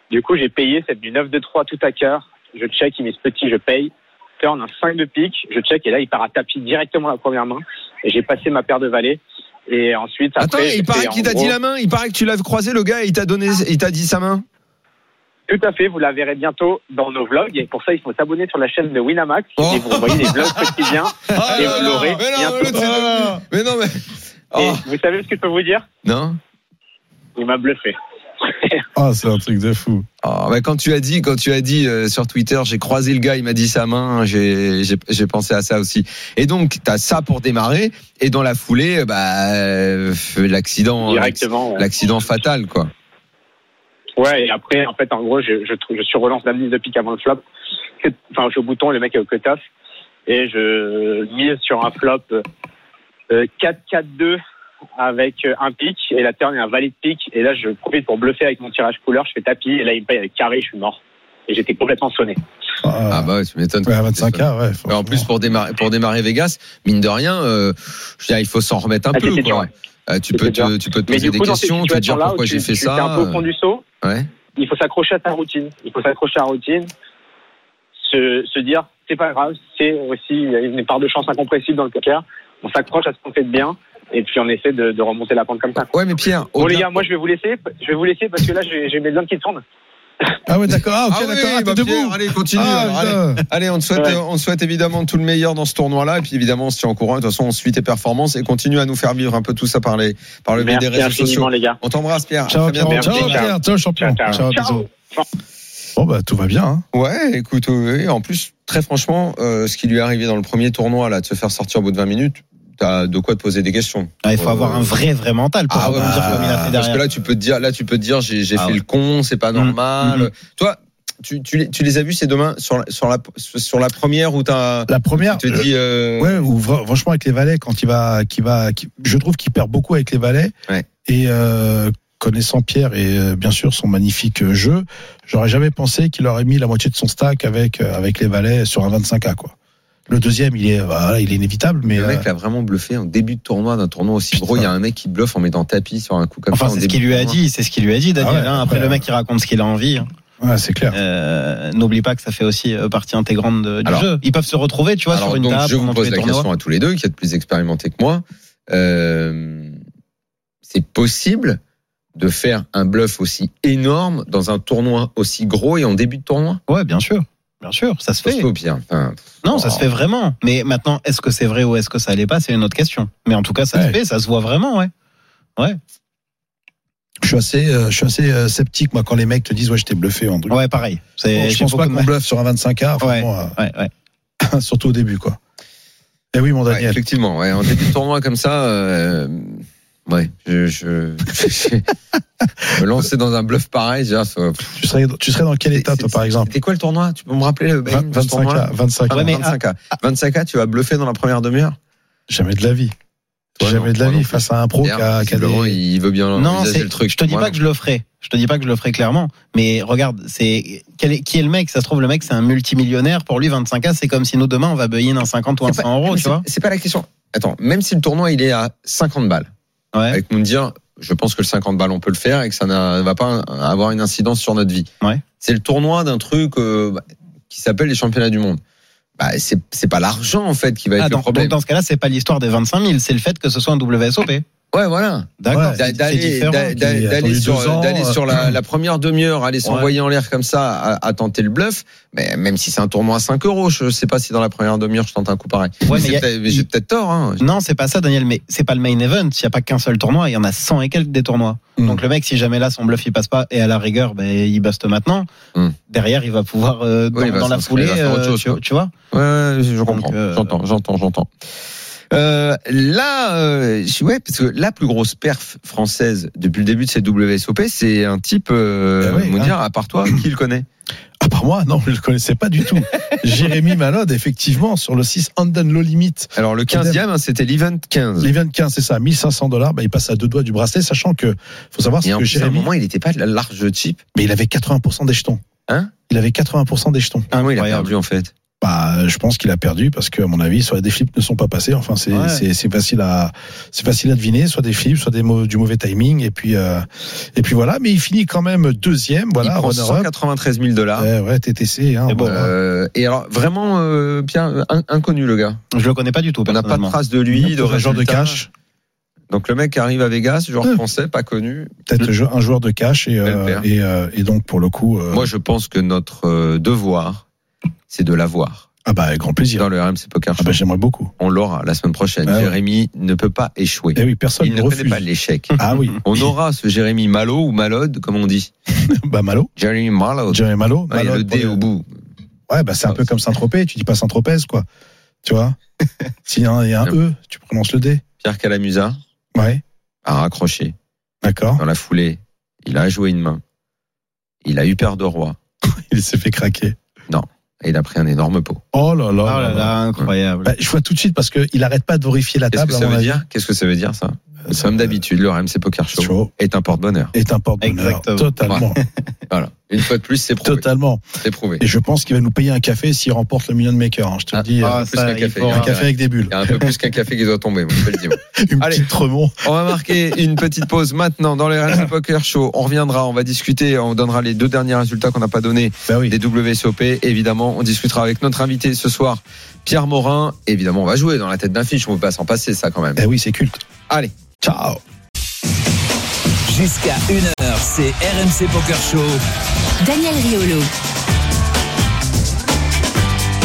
Du coup, j'ai payé, c'est du 9 de 3 tout à cœur. Je check, il met ce petit, je paye. Turn un 5 de pique, je check et là, il part à tapis directement la première main. Et j'ai passé ma paire de valets. Et ensuite, Attends, il paraît qu'il t'a dit la main. Il paraît que tu l'as croisé le gars et il t'a donné, il t'a dit sa main. Tout à fait, vous la verrez bientôt dans nos vlogs. Et pour ça, il faut s'abonner sur la chaîne de Winamax. Oh. Et vous voyez les vlogs quotidiens. et vous l'aurez mais non, bientôt. mais devenu- mais non, mais. Et Oh. vous savez ce que je peux vous dire? Non. Il m'a bluffé. Ah, c'est un truc de fou. Ah, bah, quand tu as dit, quand tu as dit euh, sur Twitter, j'ai croisé le gars, il m'a dit sa main, j'ai, j'ai, pensé à ça aussi. Et donc, t'as ça pour démarrer, et dans la foulée, bah, euh, l'accident, l'accident fatal, quoi. Ouais, et après, en fait, en gros, je, je, je suis relance la mise de pique avant le flop. Enfin, je suis au bouton, le mec est au cutoff. Et je mise sur un flop euh, 4-4-2 avec euh, un pic. Et la turn est un valet de pique. Et là, je profite pour bluffer avec mon tirage couleur. Je fais tapis. Et là, il me paye avec carré. Je suis mort. Et j'étais complètement sonné. Ah, Ah bah ouais, tu m'étonnes. ouais, à 25K, ouais. En plus, pour démarrer, pour démarrer Vegas, mine de rien, euh, je veux dire, il faut s'en remettre un Ah, peu, quoi. Euh, tu peux te, tu peux te poser des coup, dans ces questions, te dire pourquoi j'ai tu, fait tu ça. es un peu au fond euh, du saut, Ouais. il faut s'accrocher à ta routine. Il faut s'accrocher à la routine. Se, se dire, c'est pas grave, c'est aussi une part de chance incompressible dans le poker. On s'accroche à ce qu'on fait de bien et puis on essaie de, de remonter la pente comme ça. Ouais, mais Pierre, Bon les gars, moi je vais vous laisser, je vais vous laisser parce que là j'ai j'ai mes hommes qui tournent. Ah ouais, d'accord. Ah, ok, Ah oui, d'accord. Ah, bah, Pierre, allez, continue. Ah, alors, allez. on te souhaite, Ouais. on te souhaite évidemment tout le meilleur dans ce tournoi-là. Et puis évidemment, on se tient au courant. De toute façon, on suit tes performances et continue à nous faire vivre un peu tout ça par, les, par le biais des réseaux sociaux. les gars. On t'embrasse, Pierre. Ciao, Pierre. Ciao. Pierre. Ciao, champion. Ciao, ciao. bisous. Ciao. Bon, bah, tout va bien. Hein. Ouais, écoute, oui, en plus, très franchement, euh, ce qui lui est arrivé dans le premier tournoi, là, de se faire sortir au bout de 20 minutes, t'as de quoi te poser des questions. Ah, il faut Euh, avoir un vrai, vrai mental pour Ah ouais, bah, comme il a fait parce que là, tu peux te dire, là, tu peux te dire, j'ai Ah fait ouais. le con, c'est pas Mhm. normal. Mhm. Toi, tu, tu, les, tu les as vus ces deux mains sur la, sur la, sur la première où t'as, La première. tu te dis, euh, Ouais, ou franchement avec les valets quand il va, qui va, qui- je trouve qu'il perd beaucoup avec les valets. Ouais. Et euh, connaissant Pierre et euh, bien sûr son magnifique euh, jeu, j'aurais jamais pensé qu'il aurait mis la moitié de son stack avec euh, avec les valets sur un 25K quoi. Le deuxième, il est, voilà, il est inévitable, mais le mec euh, l'a vraiment bluffé en début de tournoi, d'un tournoi aussi Putain. gros. Il y a un mec qui bluffe en mettant tapis sur un coup comme Enfin, ça. c'est ce qu'il lui a dit, c'est ce qu'il lui a dit, Daniel. Ah ouais, hein. Après, ouais. le mec, il raconte ce qu'il a envie. hein. ouais, c'est clair. Euh, N'oublie pas que ça fait aussi euh, partie intégrante de- du Alors- jeu. Ils peuvent se retrouver, tu vois, Alors, sur une donc, table je vous pose la tournois. question à tous les deux, qui êtes plus expérimentés que moi. Euh, c'est possible de faire un bluff aussi énorme dans un tournoi aussi gros et en début de tournoi? Ouais, bien sûr. Bien sûr, ça se fait. Pierre. Enfin, Non, ça Oh. se fait vraiment. Mais maintenant, est-ce que c'est vrai ou est-ce que ça l'est pas, c'est une autre question. Mais en tout cas, ça Ouais. se fait, ça se voit vraiment, ouais. Ouais, Je suis assez, euh, je suis assez euh, sceptique moi quand les mecs te disent ouais je t'ai bluffé en ouais, pareil. Bon, je pense pas qu'on bluffe sur un 25K, Ouais, franchement, ouais, ouais. euh, surtout au début quoi. Et oui mon ouais, Daniel. effectivement, ouais, en début de tournoi comme ça, euh, ouais, je, je, je- me lancer dans un bluff pareil, déjà, ça- Tu serais, tu serais dans quel état toi par exemple? C'était quoi le tournoi? Tu peux me rappeler le Vingt- Ben, ce tournoi-là 25K, 25K. Ouais, mais- 25K. 25K, tu vas bluffer dans la première demi-heure? Jamais de la vie. Toi, Jamais non, de la vie face à un pro qui a, qui a des- il veut bien Non, le truc. je te dis Moi, pas non. que je le ferai. Je te dis pas que je le ferai clairement. Mais regarde, c'est quel est- qui est le mec? Ça se trouve le mec c'est un multimillionnaire. Pour lui 25K c'est comme si nous demain on va buy-in un 50 ou un C'est 100 pas- euros, tu vois. C'est pas la question. Attends, même si le tournoi il est à 50 balles, Ouais. avec nous dire, je pense que le 50 balles on peut le faire et que ça ne va pas avoir une incidence sur notre vie. Ouais. C'est le tournoi d'un truc euh, bah, qui s'appelle les championnats du monde. Bah, c'est pas l'argent en fait qui va être Ah, le problème. donc dans ce cas-là, c'est pas l'histoire des 25 000, c'est le fait que ce soit un WSOP. Ouais, voilà. D'accord. D'aller sur, d'aller euh, sur la, la première demi-heure, aller s'envoyer en l'air comme ça, à, à tenter le bluff. Mais même si c'est un tournoi à 5 euros, je sais pas si dans la première demi-heure je tente un coup pareil. Ouais, mais y j'ai peut-être tort. Hein. Non, c'est pas ça, Daniel, mais c'est pas le main event. Il n'y a pas qu'un seul tournoi, il y en a 100 et quelques des tournois. Mm. Donc le mec, si jamais là son bluff il passe pas et à la rigueur, ben, il buste maintenant, Mm. derrière il va pouvoir euh, dans, Oui, il va dans la foulée, va faire autre euh, chose, tu, tu vois? Ouais, ouais, je comprends. euh, J'entends, j'entends, j'entends. Euh, là, euh, ouais, parce que la plus grosse perf française depuis le début de cette WSOP, c'est un type, euh, Eh oui, Mounir, à part toi, qui le connaît? À part moi, non, je le connaissais pas du tout. Jérémy Malode, effectivement, sur le 6 Anden Low Limit. Alors le 15e, hein, c'était l'event 15. L'event 15, c'est ça, 1500 dollars. Bah, il passe à deux doigts du bracelet, sachant que, faut savoir, en que plus, à un Jérémy, moment, il n'était pas la large chip. mais il avait 80% des jetons. Hein? Il avait 80% des jetons. Ah oui, il a perdu en fait. Bah, je pense qu'il a perdu parce que, à mon avis, soit des flips ne sont pas passés. Enfin, c'est Ouais. c'est c'est facile à c'est facile à deviner, soit des flips, soit des du mauvais timing. Et puis euh, et puis voilà. Mais il finit quand même deuxième. Voilà, il prend runner-up. 193 000 dollars. Ouais, ouais, TTC. Hein, Et bon, bon, Euh, et alors vraiment, euh, Pierre, in- inconnu le gars. Je le connais pas du tout. On n'a pas de trace de lui, de genre de cash. Donc le mec arrive à Vegas, joueur Ouais. français, pas connu. Peut-être un joueur de cash et, euh, et, euh, et donc pour le coup. euh, Moi, je pense que notre devoir, c'est de l'avoir ah bah avec grand plaisir. dans le RMC Poker Ah Show. bah j'aimerais beaucoup. On l'aura la semaine prochaine. Ah ouais. Jérémy ne peut pas échouer. Eh oui, personne Il ne refuse. connaît pas l'échec. Ah oui, On aura ce Jérémy Malo ou Malode, comme on dit. bah Malo, Jérémy Malode. Jeremy Malo. Ah, Malo le D au bout. Ouais, bah c'est un peu comme Saint-Tropez, tu dis pas Saint-Tropez quoi. Tu vois? S'il y a un, y a un E, tu prononces le D. Pierre Calamusa Ouais, a raccroché d'accord. dans la foulée. Il a joué une main. Il a eu paire de roi. Il s'est fait craquer. Et il a pris un énorme pot. Oh là là. Oh là là là. là, incroyable. Bah, je vois tout de suite parce qu'il arrête pas de vérifier la Qu'est-ce table que à ça veut dire? Qu'est-ce que ça veut dire ça? Comme d'habitude, le RMC Poker Show Show est un porte-bonheur. est un porte-bonheur. Exactement. Totalement. Voilà. Une fois de plus, c'est prouvé. Totalement. C'est prouvé. Et je pense qu'il va nous payer un café s'il remporte le million de maker. hein, je te Ah, le dis. ah, euh, plus ça, qu'un il café. faut- un café avec des bulles. Il y a un peu plus qu'un café qui doit tomber, moi, je le moi. Une Allez. petite remont. On va marquer une petite pause maintenant dans le RMC Poker Show. On reviendra, on va discuter, on donnera les deux derniers résultats qu'on n'a pas donnés Bah oui. des WSOP. Évidemment, on discutera avec notre invité ce soir, Pierre Morin. Évidemment, on va jouer dans la tête d'un fiche, on ne peut pas s'en passer ça quand même. Eh oui, c'est culte. Allez. Ciao. Jusqu'à 1h, c'est RMC Poker Show. Daniel Riolo.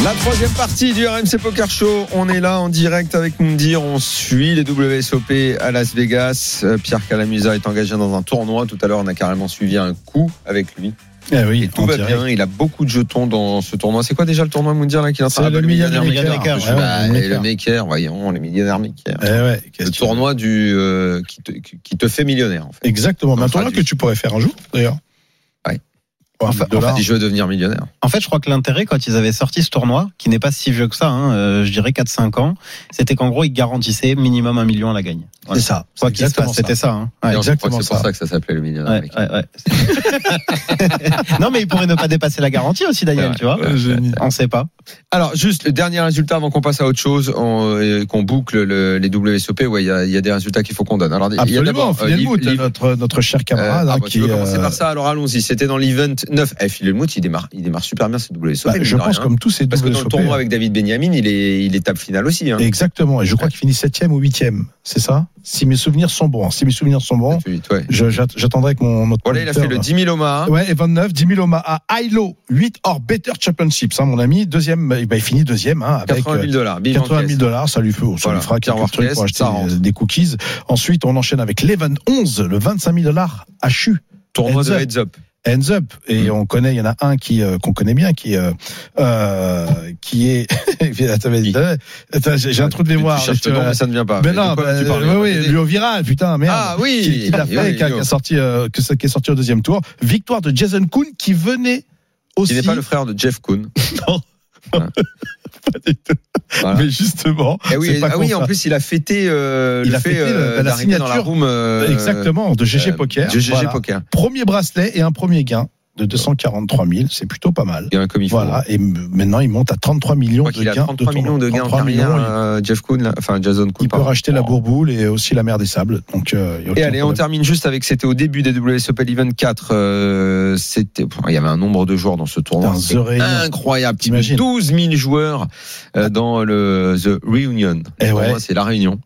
La troisième partie du RMC Poker Show, on est là en direct avec Moundir, on suit les WSOP à Las Vegas. Euh, Pierre Calamusa est engagé dans un tournoi. Tout à l'heure, on a carrément suivi un coup avec lui. Eh oui, tout va direct. bien. Il a beaucoup de jetons dans ce tournoi. C'est quoi déjà le tournoi Moundir là qu'il est en train C'est de- le millionnaire maker. maker. Ouais, Bah, le le maker. maker, voyons, les millionnaires makers. Eh ouais, Le tournoi du euh, qui, te, qui te fait millionnaire en fait. Exactement. Un tournoi que tu pourrais faire un jour, d'ailleurs. Dollar. Si je veux devenir millionnaire. En fait, je crois que l'intérêt, quand ils avaient sorti ce tournoi, qui n'est pas si vieux que ça, hein, euh, je dirais 4-5 ans, c'était qu'en gros, ils garantissaient minimum un million à la gagne. Voilà. C'est ça. Quoi qu'il se passe, c'était ça. hein. Ouais. Et je crois exactement que C'est pour ça. que ça s'appelait le millionnaire Ouais, maker. ouais, ouais. non, mais ils pourraient ne pas dépasser la garantie aussi, Daniel, Ouais, tu vois. ouais, génie. On sait pas. Alors, juste le dernier résultat avant qu'on passe à autre chose, et qu'on boucle le- les WSOP. Ouais, il y a, il y a des résultats qu'il faut qu'on donne. Alors, il y a Absolument. euh, Liv- Mout, Liv- notre, notre cher euh, camarade, ah, hein, bah, tu qui commencer euh, par ça Alors allons-y. C'était dans l'event 9. Eh, Phil Mout, il démarre, il démarre super bien ce WSOP. bah, je pense rien. comme tous ces Parce que dans le WSOP, tournoi avec David Benjamin, il est, il est table finale aussi. Hein. Exactement. Et je crois qu'il finit septième ou huitième. C'est ça? Si mes souvenirs sont bons. Si mes souvenirs sont bons, Ouais. j'attendrai avec mon notre Voilà, il a fait le producteur, 10 000 Omaha. Ouais, et 29, 10 000 Omaha, ILO, 8 or Better Championships, hein, mon ami. Deuxième, bah, il finit deuxième, hein, avec 80 000 dollars. Bim, 80 encaisse. 000 dollars, ça lui fait, ça Voilà, lui fera quelques trucs pour acheter euh, des cookies. Ensuite, on enchaîne avec l'Even 11, le 25 000 dollars HU. Tournoi Heads de up. heads up. Hands up et on connaît il y en a un qui euh, qu'on connaît bien qui euh, euh, qui est attends, j'ai un trou de mémoire Tu cherches mais ça ne vient pas. mais non quoi bah, tu parles oui, oui, lui au viral putain merde Ah oui, qui, l'a oui, fait oui, qui, a, oui. qui a sorti euh, que qui est sorti au deuxième tour victoire de Jason Kuhn qui venait aussi Qui n'est pas le frère de Jeff Kuhn. Non. Voilà. Pas du tout. Voilà. mais justement Eh oui, pas ah oui, en ça. plus, il a fêté euh, Il le a fait euh, bah, d'arriver dans la signature. room. euh, exactement de GG euh, Poker De GG Voilà. Poker. premier bracelet et un premier gain de 243 000 c'est plutôt pas mal Il y a un voilà et maintenant il monte à 33 Je millions de gains 33 de millions de gains en 33 carrière, millions, il- euh, Jeff Kuhn, enfin Jason Kuhn. Il peut racheter la Oh. bourboule et aussi la mer des sables. Donc, euh, Et allez, on termine juste avec, c'était au début des WSOP Event 4, euh, c'était, il y avait un nombre de joueurs dans ce tournoi. Incroyable. T'imagines 12 000 joueurs euh, dans le The Reunion. Eh ouais. c'est la Réunion.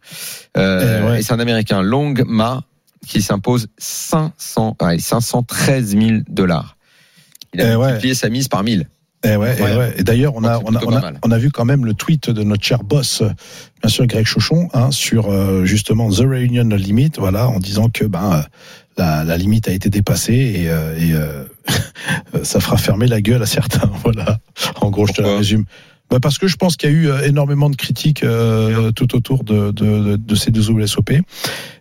Euh, Eh ouais. Et c'est un Américain, Long Ma, qui s'impose 500, allez, 513 000 dollars. Il a Eh ouais. multiplié sa mise par 1000. Eh ouais, eh Ouais. Et d'ailleurs, on a, on, a, on, pas a, mal. on a vu quand même le tweet de notre cher boss, bien sûr Greg Chauchon, hein, sur euh, justement The Reunion Limit, voilà, en disant que ben euh, la, la limite a été dépassée et, euh, et euh, ça fera fermer la gueule à certains. Voilà. En gros, je te la résume. Bah parce que je pense qu'il y a eu euh, énormément de critiques euh, tout autour de, de, de, ces deux WSOP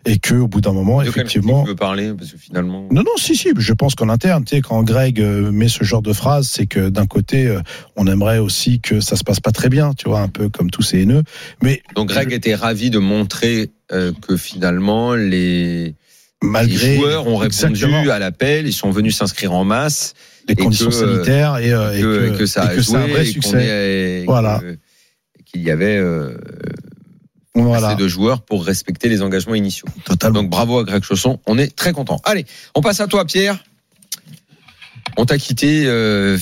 et que au bout d'un moment, De effectivement, tu veux parler? Parce que finalement. non, non, si, si. Je pense qu'en interne, tu sais, quand Greg euh, met ce genre de phrase, c'est que d'un côté, euh, on aimerait aussi que ça se passe pas très bien, tu vois, un peu comme tous ces haineux. Mais Donc Greg était ravi de montrer euh, que finalement les, malgré les joueurs ont répondu exactement, à l'appel, ils sont venus s'inscrire en masse, les conditions que, sanitaires et, euh, et et que, que, que ça et a que joué, un vrai succès. et Voilà. que- qu'il y avait euh, Voilà, assez de joueurs pour respecter les engagements initiaux. totalement. Donc bravo à Greg Chausson, on est très content. Allez, on passe à toi Pierre. On t'a quitté, euh,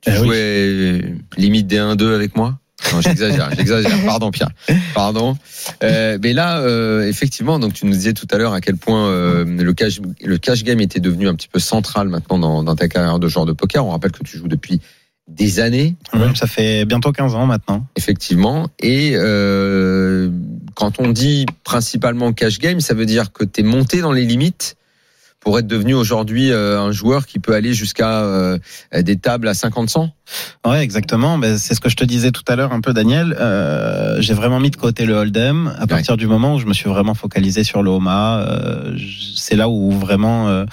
tu Eh jouais limite des 1-2 avec moi? Non, j'exagère, j'exagère. Pardon, Pierre. Pardon. Euh, mais là, euh, effectivement, donc tu nous disais tout à l'heure à quel point euh, le cash le cash game était devenu un petit peu central maintenant dans, dans ta carrière de joueur de poker. On rappelle que tu joues depuis des années, ça fait bientôt 15 ans maintenant. effectivement. Et euh, quand on dit principalement cash game, ça veut dire que tu es monté dans les limites pour être devenu aujourd'hui euh, un joueur qui peut aller jusqu'à euh, des tables à 50-100 Ouais, exactement. Ben, c'est ce que je te disais tout à l'heure un peu, Daniel. Euh, j'ai vraiment mis de côté le hold'em à partir du moment où je me suis vraiment focalisé sur le Homa. Euh, c'est là où vraiment euh,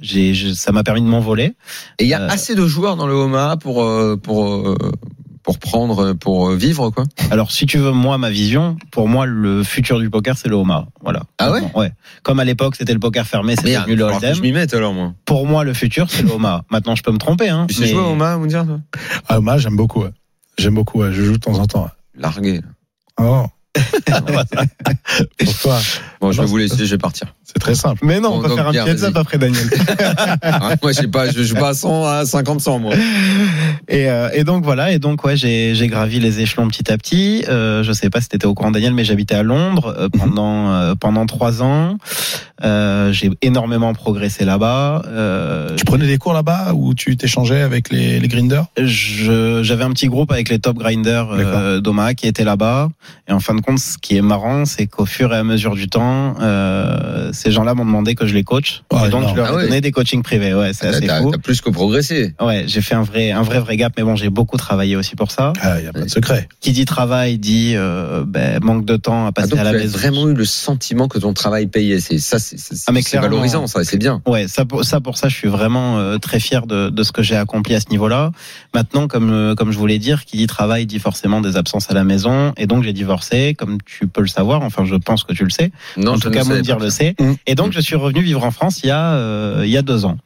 j'ai, ça m'a permis de m'envoler. Et il y a Euh, assez de joueurs dans le Homa pour euh, pour euh, pour prendre pour euh, vivre quoi. Alors, si tu veux, moi, ma vision, pour moi, le futur du poker, c'est le Homa. Voilà. Ah ouais Ouais. Comme à l'époque, c'était le poker fermé, c'était devenu le que je hold'em. m'y mette alors moi. Pour moi, le futur, c'est le Homa. Maintenant, je peux me tromper, hein. Tu sais mais- jouer au Homa, vous dire toi? Ah, moi, j'aime beaucoup. ouais. J'aime beaucoup. ouais. Je joue de temps en temps. ouais. Largué. Oh. Pourquoi Bon, je vais vous laisser, je vais partir. C'est très simple. Mais non, Bon, on peut faire un petit heads après Daniel. Ah, moi, je sais pas, je joue pas à 100 à 50 100 moi. Et, euh, et donc voilà, et donc ouais, j'ai j'ai gravi les échelons petit à petit. Euh, je sais pas si t'étais au courant Daniel, mais j'habitais à Londres euh, pendant euh, pendant trois ans. Euh, j'ai énormément progressé là-bas. Euh, Tu prenais des cours là-bas ou tu t'échangeais avec les, les grinders? Je- j'avais un petit groupe avec les top grinders d'Oma qui étaient là-bas. Et en fin de compte, ce qui est marrant, c'est qu'au fur et à mesure du temps, euh, ces gens-là m'ont demandé que je les coach. Ah, et donc je leur ai Ah ouais. donné des coachings privés. Ouais, c'est T'as assez fou. t'as plus que progressé. Ouais, j'ai fait un vrai, un vrai, vrai gap, mais bon, j'ai beaucoup travaillé aussi pour ça. Ah, il n'y a pas de secret. Qui dit travail dit euh, ben, manque de temps à Ah, passer donc à tu la as maison. vraiment eu le sentiment que ton travail payait. C'est ça, c'est Ah, valorisant, ça, c'est bien. Ouais, ça pour ça pour ça, je suis vraiment euh, très fier de, de ce que j'ai accompli à ce niveau-là. Maintenant, comme euh, comme je voulais dire, qui dit travail dit forcément des absences à la maison, et donc j'ai divorcé, comme tu peux le savoir. Enfin, je pense que tu le sais. Non, en je tout cas, mon dire le sait. Mm. Et donc, je suis revenu vivre en France il y a euh, il y a deux ans.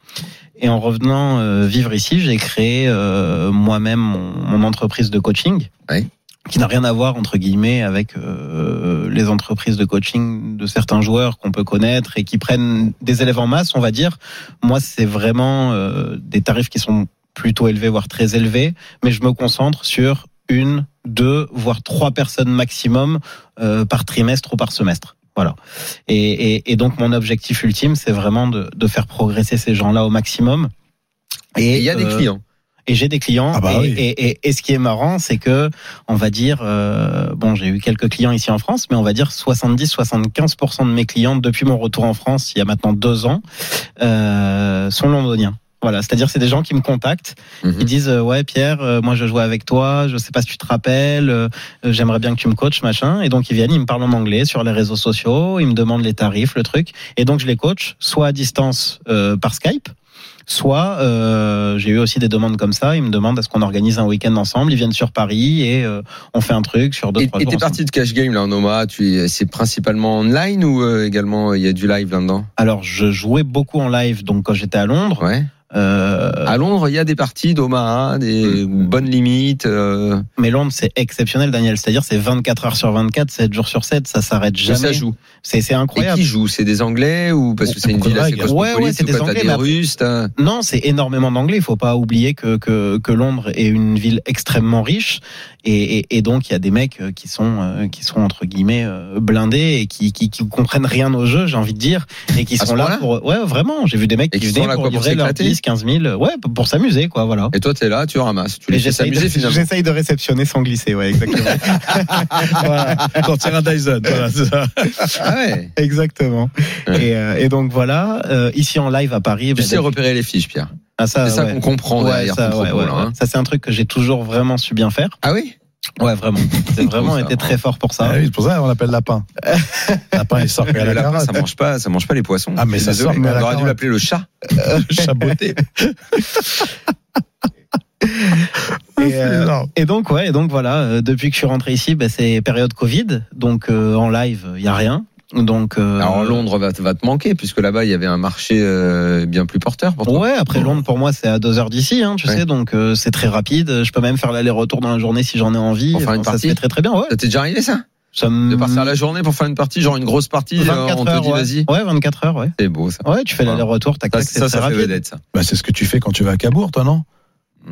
Et en revenant euh, vivre ici, j'ai créé euh, moi-même mon, mon entreprise de coaching. Ouais. Qui n'a rien à voir entre guillemets avec euh, les entreprises de coaching de certains joueurs qu'on peut connaître et qui prennent des élèves en masse, on va dire. Moi, c'est vraiment euh, des tarifs qui sont plutôt élevés, voire très élevés, mais je me concentre sur une, deux, voire trois personnes maximum euh, par trimestre ou par semestre. Voilà. Et, et, et donc mon objectif ultime, c'est vraiment de, de faire progresser ces gens-là au maximum. Et il y a des euh, clients. Et j'ai des clients. Ah bah et, oui. et, et, et ce qui est marrant, c'est que on va dire, euh, bon, j'ai eu quelques clients ici en France, mais on va dire 70-75% de mes clients depuis mon retour en France, il y a maintenant deux ans, euh, sont londoniens. Voilà, c'est-à-dire c'est des gens qui me contactent, Mhm. ils disent euh, ouais Pierre, euh, moi je jouais avec toi, je sais pas si tu te rappelles, euh, j'aimerais bien que tu me coaches machin, et donc ils viennent, ils me parlent en anglais sur les réseaux sociaux, ils me demandent les tarifs, le truc, et donc je les coach soit à distance par Skype, soit euh, j'ai eu aussi des demandes comme ça, ils me demandent est-ce qu'on organise un week-end ensemble, ils viennent sur Paris et euh, on fait un truc sur deux Et trois et t'es parti de cash game là en Oma, tu c'est principalement online ou euh, également il y a du live là-dedans? Alors je jouais beaucoup en live, donc quand j'étais à Londres. Ouais. Euh, À Londres, il y a des parties d'Omaha, des bonnes limites. euh, mais Londres c'est exceptionnel, Daniel. C'est-à-dire c'est 24 heures sur 24, 7 jours sur 7, ça s'arrête jamais. ça joue. C'est c'est Et incroyable. qui joue? C'est des Anglais ou parce que c'est une ville assez Ouais, ouais, c'est des Anglais, des mais après- Russes t'as- Non, c'est énormément d'anglais. Il faut pas oublier que, que, que Londres est une ville extrêmement riche et, et, et donc il y a des mecs euh, qui sont euh, qui sont entre guillemets euh, blindés et qui, qui qui comprennent rien au jeu, j'ai envie de dire, et qui À sont là pour ouais vraiment. J'ai vu des mecs Et qui venaient là pour livrer leurs s'éclater 10, 15 000, ouais, pour s'amuser quoi, voilà. Et toi, t'es là, tu ramasses. Tu les fais s'amuser finalement. j'essaye de réceptionner sans glisser, ouais, exactement. Voilà, Sortir un Dyson. Voilà, c'est ça. Ah ouais. exactement. Ouais. Et, euh, et donc voilà, euh, ici en live à Paris, Tu bah, sais repérer les fiches, Pierre. ah, ça, C'est ça ouais. qu'on comprend Ouais, derrière ça, propos, là, hein. Ça, c'est un truc que j'ai toujours vraiment su bien faire. Ah oui? Ouais, vraiment. J'ai vraiment été très fort pour ça. Ah oui, c'est pour ça qu'on l'appelle lapin. lapin, il sort Le la lapin, carotte. ça mange pas, ça mange pas les poissons. Ah, mais ça sort, la On aurait dû carotte. l'appeler le chat. Chaboté. Et, euh, et donc, ouais, et donc voilà, euh, depuis que je suis rentré ici, bah, c'est période Covid. Donc, euh, en live, il y a rien. Donc, euh, Alors Londres va, te- va te manquer puisque là-bas il y avait un marché euh, bien plus porteur pour toi. Ouais, après Londres, pour moi, c'est à deux heures d'ici, hein, tu Ouais. sais, donc euh, c'est très rapide. Je peux même faire l'aller-retour dans la journée si j'en ai envie. Pour faire une Enfin, ça partie se fait très très bien, ouais. Ça t'est déjà arrivé ça? Ça me... De partir la journée pour faire une partie, genre une grosse partie, euh, 24 on te heures, dit ouais. vas-y. Ouais, 24 heures, ouais. C'est beau ça. Ouais, tu fais l'aller-retour, tac, Ça, ça, c'est ça, très fait rapide. vedette ça. Bah, c'est ce que tu fais quand tu vas à Cabourg, toi, non?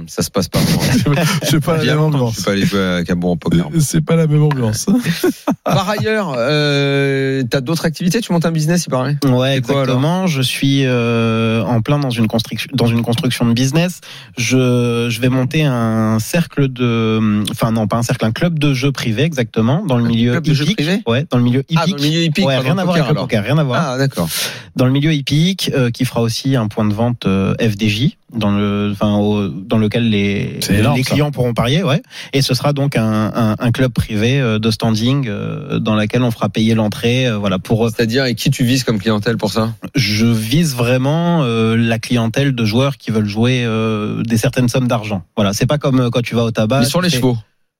Ça se passe pas. C'est pas la Bien même Je ambiance. suis pas allé jouer à Cabo en poker. C'est pas la même ambiance. Par ailleurs, euh, t'as d'autres activités? Tu montes un business, il paraît Ouais, C'est quoi, exactement. je suis euh, en plein dans une construction, dans une construction de business. Je, je vais monter un cercle de, enfin non, pas un cercle, un club de jeux privés exactement dans le Un milieu club de jeux hippique. privés? Ouais, dans le milieu hippique. Ah, dans le milieu hippique, ouais, pas rien à voir avec le poker, rien à voir. Ah, d'accord. Dans le milieu hippique, euh, qui fera aussi un point de vente euh, FDJ dans le, enfin, au- dans lequel les, énorme, les ça. clients pourront parier, ouais. Et ce sera donc un, un, un club privé euh, de standing euh, dans lequel on fera payer l'entrée, euh, voilà, pour C'est-à-dire, et qui tu vises comme clientèle pour ça? je vise vraiment euh, la clientèle de joueurs qui veulent jouer euh, des certaines sommes d'argent. Voilà, c'est pas comme quand tu vas au tabac. Mais sur les chevaux.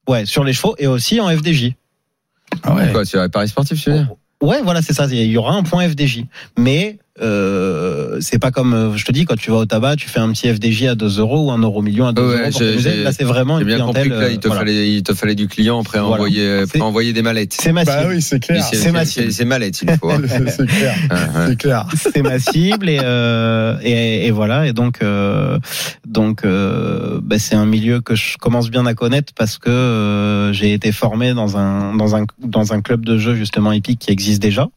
Ouais, sur les chevaux et aussi en FDJ. Ah ouais. Quoi, tu as Paris sportif, tu veux dire? Ouais, voilà, c'est ça. Il y aura un point FDJ, mais euh, c'est pas comme euh, je te dis quand tu vas au tabac, tu fais un petit FDJ à 2 euros ou un euro million à 2 Ouais, euros. Pour Là, c'est vraiment une bien compris clientèle. que là, il te, euh, voilà. fallait, il te fallait du client après Voilà. envoyer, après envoyer des mallettes. C'est ma cible. Bah oui, c'est clair. C'est ma cible. C'est c'est mallette, il faut. hein. C'est clair. C'est clair. c'est ma cible et, euh, et, et voilà et donc euh, donc euh, bah, c'est un milieu que je commence bien à connaître parce que euh, j'ai été formé dans un dans un dans un club de jeu justement hippique qui existe déjà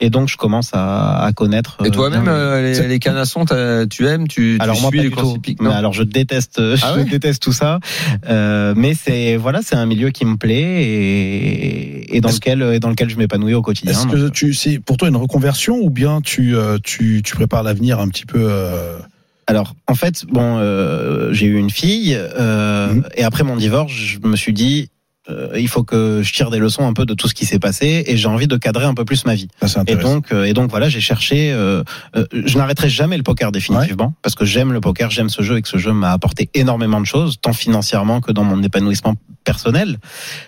et donc je commence à, à connaître Et euh, toi-même, bien- euh, les, les canassons, tu aimes, tu, tu alors moi suis pas les non alors je déteste, je Ah ouais déteste tout ça. Euh, mais c'est voilà, c'est un milieu qui me plaît et, et dans lequel et dans lequel je m'épanouis au quotidien. Est-ce que tu, c'est pour toi une reconversion ou bien tu, euh, tu, tu prépares l'avenir un petit peu euh, Alors, en fait, bon, euh, j'ai eu une fille euh, Mhm. et après mon divorce, je me suis dit, euh, il faut que je tire des leçons un peu de tout ce qui s'est passé et j'ai envie de cadrer un peu plus ma vie. Ça, Et donc, euh, et donc voilà, j'ai cherché. euh, euh, je n'arrêterai jamais le poker définitivement parce que j'aime le poker, j'aime ce jeu et que ce jeu m'a apporté énormément de choses, tant financièrement que dans mon épanouissement personnel.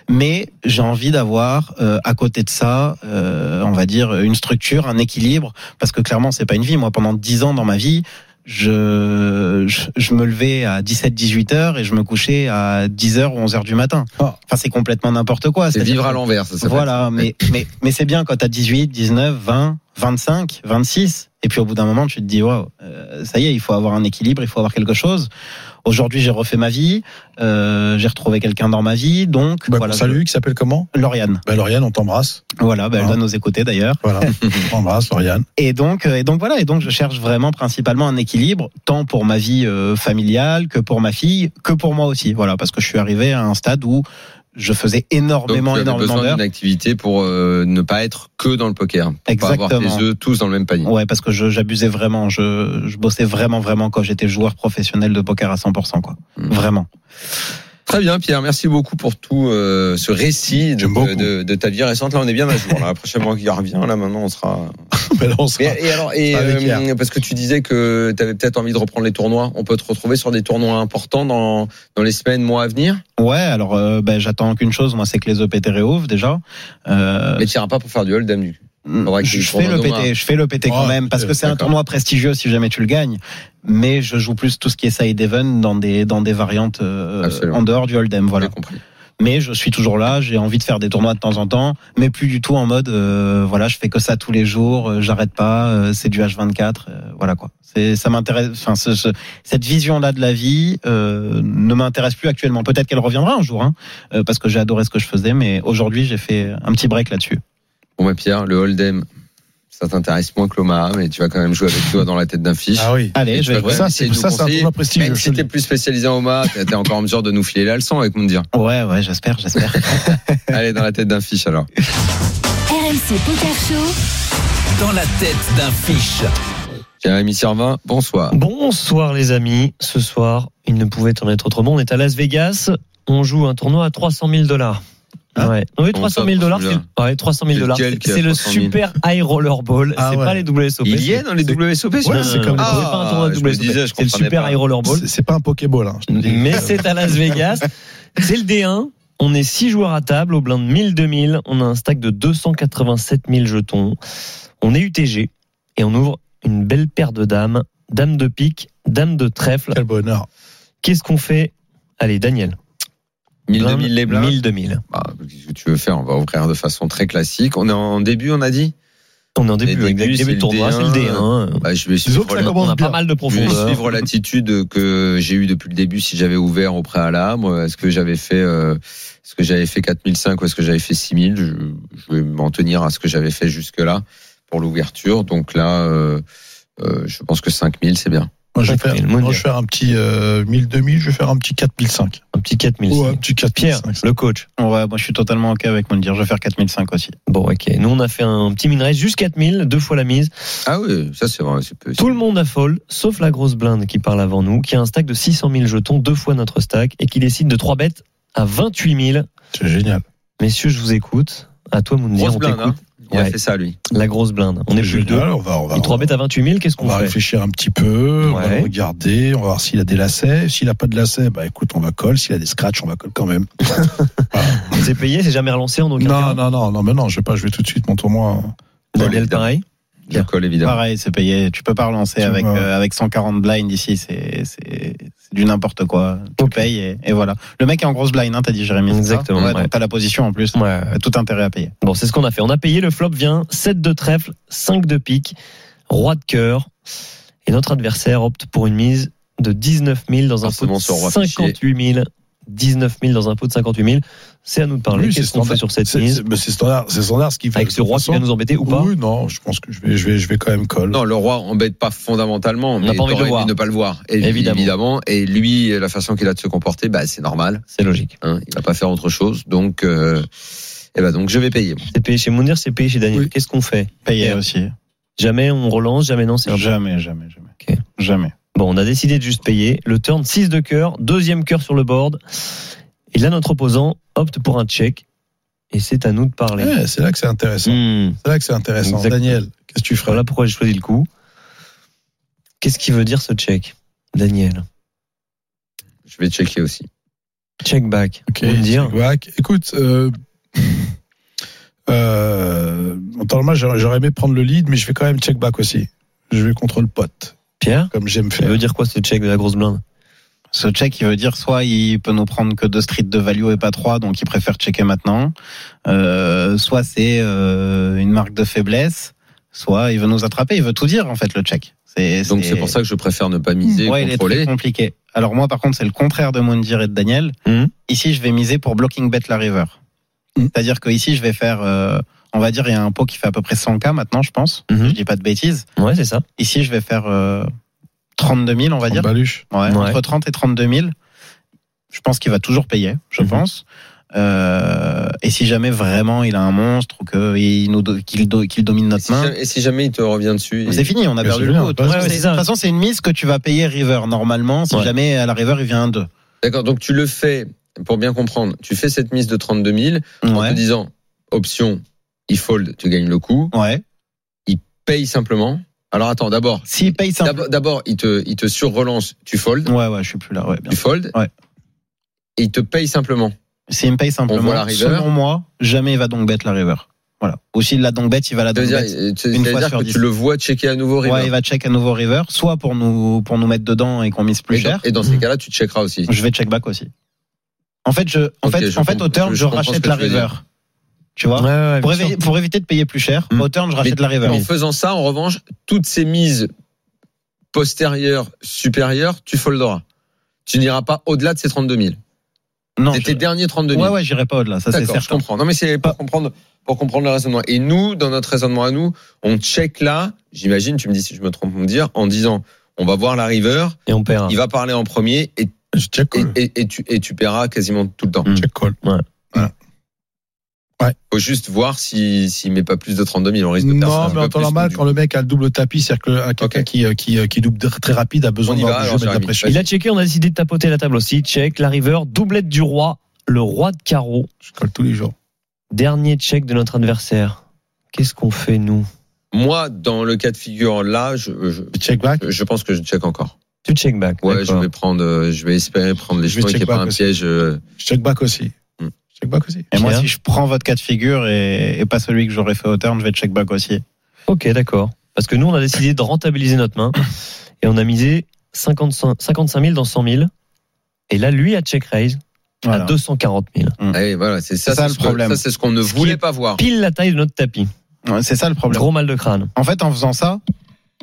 Mais j'ai envie d'avoir euh, à côté de ça, euh, on va dire une structure, un équilibre, parce que clairement c'est pas une vie. Moi, pendant dix ans dans ma vie. Je, je, je me levais à 17-18 heures et je me couchais à 10 heures ou 11 heures du matin. Ah. Enfin, c'est complètement n'importe quoi. C'est vivre à l'envers, ça s'appelle. voilà, mais, mais, mais c'est bien quand t'as 18, 19, 20, 25, 26. Et puis au bout d'un moment, tu te dis, waouh, euh, ça y est, il faut avoir un équilibre, il faut avoir quelque chose. Aujourd'hui, j'ai refait ma vie, euh, j'ai retrouvé quelqu'un dans ma vie, donc Bah, voilà. salut, qui s'appelle comment? Lauriane. bah, Lauriane, on t'embrasse. Voilà, bah, elle va nous écouter d'ailleurs. Voilà, on t'embrasse, Lauriane. Et donc, euh, et donc voilà, et donc je cherche vraiment principalement un équilibre, tant pour ma vie euh, familiale que pour ma fille, que pour moi aussi. Voilà, parce que je suis arrivé à un stade où je faisais énormément, énormément besoin d'heures. d'une activité pour euh, ne pas être que dans le poker. Pour pas avoir Exactement. tes œufs tous dans le même panier. Ouais, parce que j'abusais vraiment. Je, je bossais vraiment, vraiment quand j'étais joueur professionnel de poker à 100%, quoi. Mhm. Vraiment. Très bien, Pierre. Merci beaucoup pour tout euh, ce récit de, de, de ta vie récente. Là, on est bien à jour. Là, la prochaine fois qu'il revient, là, maintenant, on sera. Mais là, on sera- Et, et alors, et, euh, parce que tu disais que tu avais peut-être envie de reprendre les tournois. On peut te retrouver sur des tournois importants dans, dans les semaines, mois à venir? Ouais, alors euh, ben, j'attends qu'une chose, moi, c'est que les EPT réouvrent déjà. Euh, Mais tu pas pour faire du hold'em du. Faudra que je, fais le PT, je fais le PT quand Oh, même, parce que c'est un tournoi prestigieux si jamais tu le gagnes. Mais je joue plus tout ce qui est side even dans des dans des variantes euh, en dehors du hold'em, voilà. Mais je suis toujours là. J'ai envie de faire des tournois de temps en temps, mais plus du tout en mode euh, voilà, je fais que ça tous les jours, euh, j'arrête pas, euh, c'est du H24, euh, voilà quoi. C'est ça m'intéresse. Enfin, ce, ce- cette vision-là de la vie euh, ne m'intéresse plus actuellement. Peut-être qu'elle reviendra un jour, hein, euh, parce que j'ai adoré ce que je faisais, mais aujourd'hui j'ai fait un petit break là-dessus. Bon, bah, Pierre, le hold'em, ça t'intéresse moins que l'Omaha, mais tu vas quand même jouer avec toi dans la tête d'un fiche. Ah oui. Allez, je vais jouer. Ça, c'est ça, c'est un prestigieux. Même je si te t'es plus spécialisé en Omaha, t'es encore en mesure de nous filer la leçon avec Moundir. Ouais, ouais, j'espère, j'espère. Allez, dans la tête d'un fiche alors. RMC Poker Show. Dans la tête d'un fiche. Jérémy Servin, bonsoir. Bonsoir les amis. Ce soir, il ne pouvait en être autrement. On est à Las Vegas. On joue un tournoi à 300 000 dollars. Hein ouais. Oui, Comment 300 ça, 000 dollars. 300 000 Ouais, 300 000 C'est dollars. C'est le 300 000? super high roller ball. Ah c'est ouais. pas les WSOP. Il y est dans les WSOP Ouais, c'est comme c'est Ah, C'est le super high roller ball. C'est- C'est pas un Pokéball. Hein. Mais c'est à Las Vegas. C'est le D1. On est 6 joueurs à table au blind 1000-2000. On a un stack de 287 000 jetons. On est UTG et on ouvre une belle paire de dames. Dame de pique, dame de trèfle. Quel bonheur. Qu'est-ce qu'on fait? Allez, Daniel. 1000 2000 les blindes. 1000 2000. Bah, Qu'est-ce que tu veux faire? On va ouvrir de façon très classique. On est en début, on a dit? On est en début, début, le tournoi, c'est le D1. D1. Bah, je vais suivre, que ça la- On a pas mal de je vais suivre l'attitude que j'ai eue depuis le début. Si j'avais ouvert au préalable, est-ce que j'avais fait, euh, est-ce que j'avais fait 4005 ou est-ce que j'avais fait 6000 je, je vais m'en tenir à ce que j'avais fait jusque là pour l'ouverture. Donc là, euh, euh, je pense que 5000 c'est bien. Moi, je vais faire, 5000, moi, Mounir. je vais faire un petit euh, 1000 2000, je vais faire un petit 4005. Un petit 4000. Ouais, un petit Pierre, 4005. le coach. Ouais, moi je suis totalement ok avec mon dire. Je vais faire 4005 aussi. Bon, ok. Nous, on a fait un petit min raise, juste 4000, deux fois la mise. Ah oui, ça c'est vrai. peu- Tout le monde a fold, sauf la grosse blinde qui parle avant nous, qui a un stack de 600 000 jetons, deux fois notre stack, et qui décide de 3 bêtes à 28 000. C'est génial. Messieurs, je vous écoute. À toi, Moundir, Grosse on blinde, t'écoute. hein. Il a Ouais. fait ça lui. La grosse blinde. On est plus deux. On va, on va, Il 3 bêtes à 28 000, qu'est-ce on qu'on va fait réfléchir un petit peu, on va regarder, on va voir s'il a des lacets. S'il a pas de lacets, bah écoute, on va colle. S'il a des scratchs, on va colle quand même. C'est payé, c'est jamais relancé en aucun Non, cas. non, non, non, mais non, je vais pas jouer tout de suite mon tournoi. Daniel, évidemment. pareil. Évidemment. Pareil, c'est payé. Tu peux pas relancer avec euh, avec 140 blind ici. C'est c'est c'est du n'importe quoi. Tu Ok. payes et, et voilà. Le mec est en grosse blind, hein, t'as dit Jérémy. Exactement, Ouais, ouais. donc t'as la position en plus. Ouais. Tout intérêt à payer. Bon, c'est ce qu'on a fait. On a payé, le flop vient 7 de trèfle, 5 de pique, roi de cœur. Et notre adversaire opte pour une mise de 19 000 dans un pot de ce roi 58 000. 19 000 dans un pot de 58 000. C'est à nous de parler. Oui, c'est Qu'est-ce qu'on fait standard. sur cette mise c'est- mais c'est standard, c'est standard ce qu'il fait. Avec ce roi qui vient nous embêter ou pas Oui, non, je pense que je vais, je vais, je vais quand même colle. Non, le roi embête pas fondamentalement, n'a mais pas envie de le voir. ne pas le voir. Et- Évidemment. évidemment. Et lui, la façon qu'il a de se comporter, bah, c'est normal. C'est logique. Hein, il va pas faire autre chose. Donc, euh, eh ben, donc je vais payer. C'est payé chez Mounir, c'est payé chez Daniel. Oui. Qu'est-ce qu'on fait? Payer aussi. Jamais on relance, jamais non, c'est Jamais, jamais, jamais. Ok. Jamais. Bon, on a décidé de juste payer. Le turn 6 de cœur, deuxième cœur sur le board. Et là, notre opposant opte pour un check. Et c'est à nous de parler. Ouais, c'est là que c'est intéressant. Hmm. C'est là que c'est intéressant. Exactement. Daniel, qu'est-ce que tu ferais Voilà pourquoi j'ai choisi le coup. Qu'est-ce qui veut dire ce check Daniel? Je vais checker aussi. Check back. Ok, me dire check back. Écoute, euh, euh, en temps normal, j'aurais j'aurais aimé prendre le lead, mais je vais quand même check back aussi. Je vais contre le pote, Pierre comme j'aime Ça faire. veut dire quoi ce check de la grosse blinde? Ce check, il veut dire soit il peut nous prendre que deux streets de value et pas trois, donc il préfère checker maintenant. Euh, soit c'est euh, une marque de faiblesse, soit il veut nous attraper. Il veut tout dire en fait le check. C'est Donc, c'est pour ça que je préfère ne pas miser, ouais, il est très contrôler. compliqué. Alors moi, par contre, c'est le contraire de Moundir et de Daniel. Mhm. Ici, je vais miser pour blocking bet la river. Mhm. C'est-à-dire que ici, je vais faire, euh, on va dire, il y a un pot qui fait à peu près 100K maintenant, je pense. Mhm. Je dis pas de bêtises. Ouais, c'est ça. Ici, je vais faire euh, 32 000, on va dire. baluche. Ouais, Ouais. Entre 30 et 32 000. Je pense qu'il va toujours payer, je Mhm. pense. Euh, et si jamais vraiment il a un monstre ou qu'il do- domine Et notre si, main, jamais, et si jamais il te revient dessus c'est fini, on a perdu le coup. De toute ouais, façon, ouais, c'est- c'est ça. de toute façon, c'est une mise que tu vas payer river normalement. Si Ouais. jamais à la river il vient un 2. D'accord, donc tu le fais, pour bien comprendre, tu fais cette mise de 32 000 en Ouais. te disant, option, il fold, tu gagnes le coup, Ouais. paye simplement. Alors attends, d'abord, S'il paye simple. d'abord, il te, il te surrelance, tu fold, Ouais, ouais, je suis plus là. Ouais, bien. tu fold, Ouais. et il te paye simplement. S'il me paye simplement, On voit la river. selon moi, jamais il va donc bet la river. Voilà. Ou s'il l'a donc bet, il va la donc dire, bet. tu- une fois sur que tu le vois checker à nouveau river. Ouais, il va check à nouveau river, soit pour nous pour nous mettre dedans et qu'on mise plus et, dans, cher. et dans ces cas-là, tu checkeras aussi. Je vais check back aussi. En fait, je, en fait, je en fait, au turn, je- rachète la river. Tu vois? Ouais, ouais, pour, évi- éviter de payer plus cher, au turn, je rachète Mais- la river. En faisant ça, en revanche, toutes ces mises postérieures, supérieures, tu folderas. Tu n'iras pas au-delà de ces 32 000. Non, C'est je- tes derniers 32 000. ouais, ouais, j'irai pas au-delà. Ça, c'est D'accord, je certain. comprends. Non, mais c'est pour comprendre, pour comprendre le raisonnement. Et nous, dans notre raisonnement à nous, on check là, j'imagine, tu me dis si je me trompe, me dire, en disant, on va voir la river, Et on perd. il va parler en premier et, Je check et, call. et- et tu, et tu paieras quasiment tout le temps. Check call. Faut juste voir s'il s'il met pas plus de 32 000. On risque de perdre Non, mais en temps normal, quand le mec a le double tapis, c'est-à-dire que euh, quelqu'un qui, euh, qui, euh, qui double très rapide a besoin alors, mettre de la pression. Il a checké, on a décidé de tapoter la table aussi. Check, la river, doublette du roi, le roi de carreau. Je colle tous les jours. Dernier check de notre adversaire. Qu'est-ce qu'on fait, nous? Moi, dans le cas de figure là, je, je, Check back? je pense que je check encore. Tu check back. Ouais, je vais prendre, je vais espérer prendre les Je check ait pas un aussi. piège. Je check back aussi. Je check back aussi. Et moi, si je prends votre cas de figure et, et pas celui que j'aurais fait au turn, je vais check back aussi. Ok, d'accord. Parce que nous, on a décidé de rentabiliser notre main et on a misé 55 55 000 dans 100 000. Et là, lui a check raise Voilà. à 240 000. allez, voilà, c'est ça, le ce que- problème. Ça, c'est ce qu'on ne Ce voulait pas voir. Pile la taille de notre tapis. Ouais, C'est ça le problème. Gros mal de crâne. En fait, en faisant ça,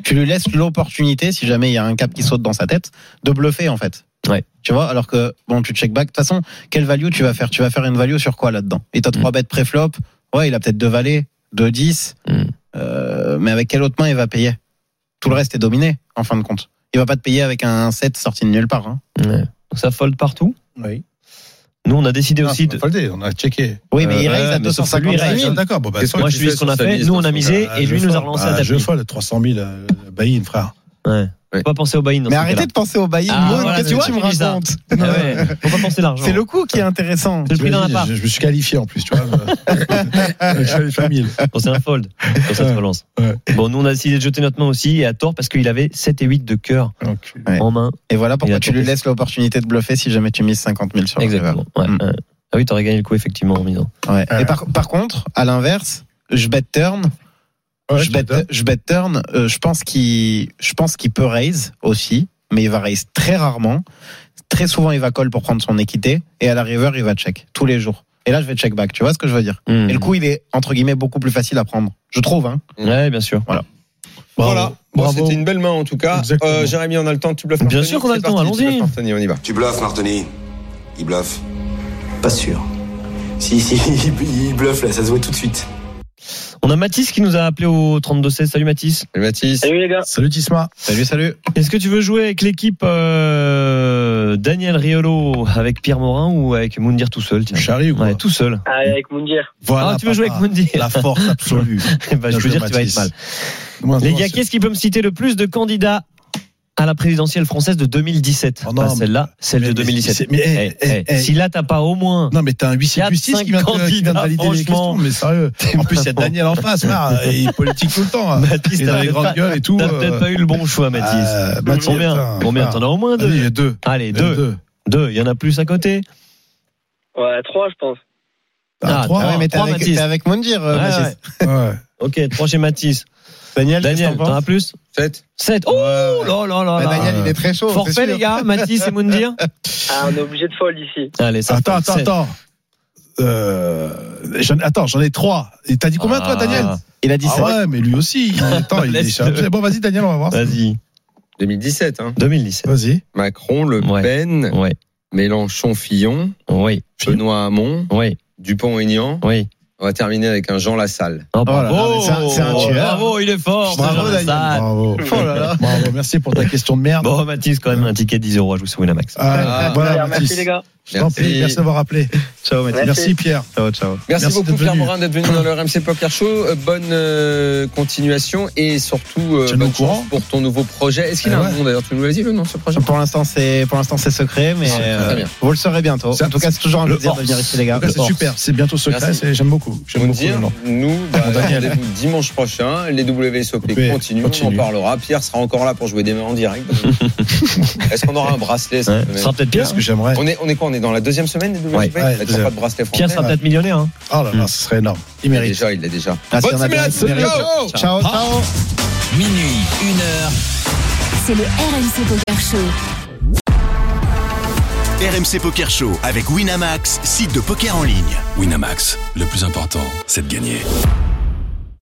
tu lui laisses l'opportunité, si jamais il y a un cap qui saute dans sa tête, de bluffer en fait. Ouais. Tu vois, alors que bon, tu check back. De toute façon, quelle value tu vas faire? Tu vas faire une value sur quoi là-dedans? Et t'as trois bêtes pré-flop. Ouais, il a peut-être deux valets, deux 10. Mm. Euh, mais avec quelle autre main il va payer? Tout le reste est dominé, en fin de compte. Il va pas te payer avec un 7 sorti de nulle part. Hein. Ouais. Donc ça fold partout? Oui. Nous, on a décidé Ah, aussi de. folder, on a checké. Oui, mais il Euh, raise à mais sauf que 250 lui, il 000. raise. D'accord, bon, bah, Moi, je fais ce qu'on a fait. Nous, on a misé et lui je nous a relancé à Je tapis. fold 300 000 euh, buy-in, frère. Ouais. Faut pas penser au buy-in. dans Mais arrêtez de penser au buy-in. Ah, voilà, qu'est-ce tu que vois, tu me racontes Ah ouais. Faut pas penser l'argent. C'est le coup qui est intéressant. C'est le prix d'un T'imagines, appart. Je, je me suis qualifié en plus, tu vois. Je suis allé famille. Bon, c'est un fold. Comme ça, tu relances. Ouais. Bon, nous, on a décidé de jeter notre main aussi et à tort parce qu'il avait 7 et 8 de cœur Ouais. en main. Et voilà Il pourquoi tu lui laisses l'opportunité de bluffer si jamais tu mises 50 000 sur le Exactement. Ouais, river. ouais. Ah oui, t'aurais gagné le coup, effectivement, en misant. Ouais. Ouais. Et par, par contre, à l'inverse, je bet turn. Ouais, je, bet, je bet turn. euh, je pense qu'il, je pense qu'il peut raise aussi, mais il va raise très rarement. Très souvent, il va call pour prendre son équité, et à la river, il va check tous les jours. Et là, je vais check back. Tu vois ce que je veux dire? Hmm. Et le coup, il est entre guillemets beaucoup plus facile à prendre. Je trouve. Hein. Ouais, bien sûr. Bravo. Voilà. Bon, Bravo. c'était une belle main en tout cas. Euh, Jérémy, on a le temps, tu bluffes Bien sûr qu'on a le temps, allons-y. bluffes Martoni, on y va. Tu bluffes, Martoni. Il bluffe. Pas sûr. Si, si, il bluffe là, ça se voit tout de suite. On a Mathis qui nous a appelé au 32-16. Salut Mathis. Salut Mathis. Salut les gars. Salut Tisma. Salut, salut. Est-ce que tu veux jouer avec l'équipe euh, Daniel Riolo avec Pierre Morin ou avec Moundir tout seul tiens? Charlie ou quoi? Ouais, tout seul. Ah, avec Moundir. Voilà, ah, tu veux jouer avec Moundir? La force absolue. bah, Je joué, dire que tu vas être Mathis. mal. Moi, Les moi, gars, qu'est-ce qui peut me citer le plus de candidats à la présidentielle française de 2017 Oh non, Pas celle-là, celle mais- de mais 2017. c'est- mais, eh, Eh, eh. Si là, t'as pas au moins. Non, mais t'as un huissier de justice qui vient, de, qui vient de valider les franchement. questions, mais sérieux. En plus, il y a Daniel en face, frère, et il est politique tout le temps. hein. Mathis, Il t'as a les grandes pas- gueules et tout. T'as euh, peut-être pas eu le bon choix, Mathis. euh, Mathis, Combien Combien frère. T'en as au moins deux. il y a deux. Allez, Il deux. deux. Il y en a plus à côté Ouais, trois, je pense. Ah, Ah, trois. Ah ouais, mais t'es avec, Mathis. t'es avec Mondir, euh, Ouais, Mathis. Ouais. Ok, trois chez Mathis. Daniel, t'en as plus 7. 7. Oh là là là là. Daniel, il est très chaud. Forfait, les gars, Mathis et Moundir Ah, on est obligé de fold ici. Allez, ça Attends, attends, attends. Euh, j'en- attends, j'en ai trois. Et t'as dit combien, toi, Ah. Daniel Il a dit Ah ouais, mais lui aussi. Attends, il est chargé. Bon, vas-y, Daniel, on va voir. Vas-y. 2017. Hein. 2017. Vas-y. Macron, Le Ouais. Pen, Ouais. Mélenchon, Fillon, Oui. Benoît Hamon, Oui. Dupont-Aignan. Oui. On va terminer avec un Jean Lassalle. Oh, là là, mais c'est un- c'est un tueur. Bravo, il est fort. Bravo, Daniel. Lassalle. Bravo. Oh là là. Bravo, merci pour ta question de merde. Bon, Mathis, quand même, un ticket de 10 euros à jouer sur Winamax. Ah, voilà, Mathis. merci les gars. Je t'en prie, merci d'avoir appelé. Ciao, Mathis. Merci. Merci, Pierre. Ciao, ciao. Merci, Merci beaucoup Pierre. Morin d'être venu dans le RMC Poker Show. Euh, bonne euh, continuation et surtout euh, bonne chance pour ton nouveau projet. Est-ce qu'il Eh a ouais. un nom d'ailleurs? Tu nous l'as dit le nom de ce projet? Pour l'instant, c'est pour l'instant c'est secret, mais euh, vous le saurez bientôt. En tout cas, c'est toujours un plaisir de venir ici, les gars. c'est Le super. C'est bientôt secret. J'aime beaucoup. Je J'aime vous beaucoup dire, nous, bah, dimanche prochain. Les WSOP Oui, continuent, continue. on en parlera. Pierre sera encore là pour jouer des mains en direct. Est-ce qu'on aura un bracelet Ce sera peut-être Pierre. Qu'est-ce que j'aimerais? On est, on est quoi est dans la deuxième semaine des WSOP Ouais. Il y a Ouais, pas de bracelet français. Pierre sera peut-être millionnaire. Hein. Oh là là, ce serait énorme. Il mérite. déjà, il l'a déjà. Ah, Bonne ciao Ciao, ciao. Minuit, une heure. C'est le RMC Poker Show. RMC Poker Show avec Winamax, site de poker en ligne. Winamax, le plus important, c'est de gagner.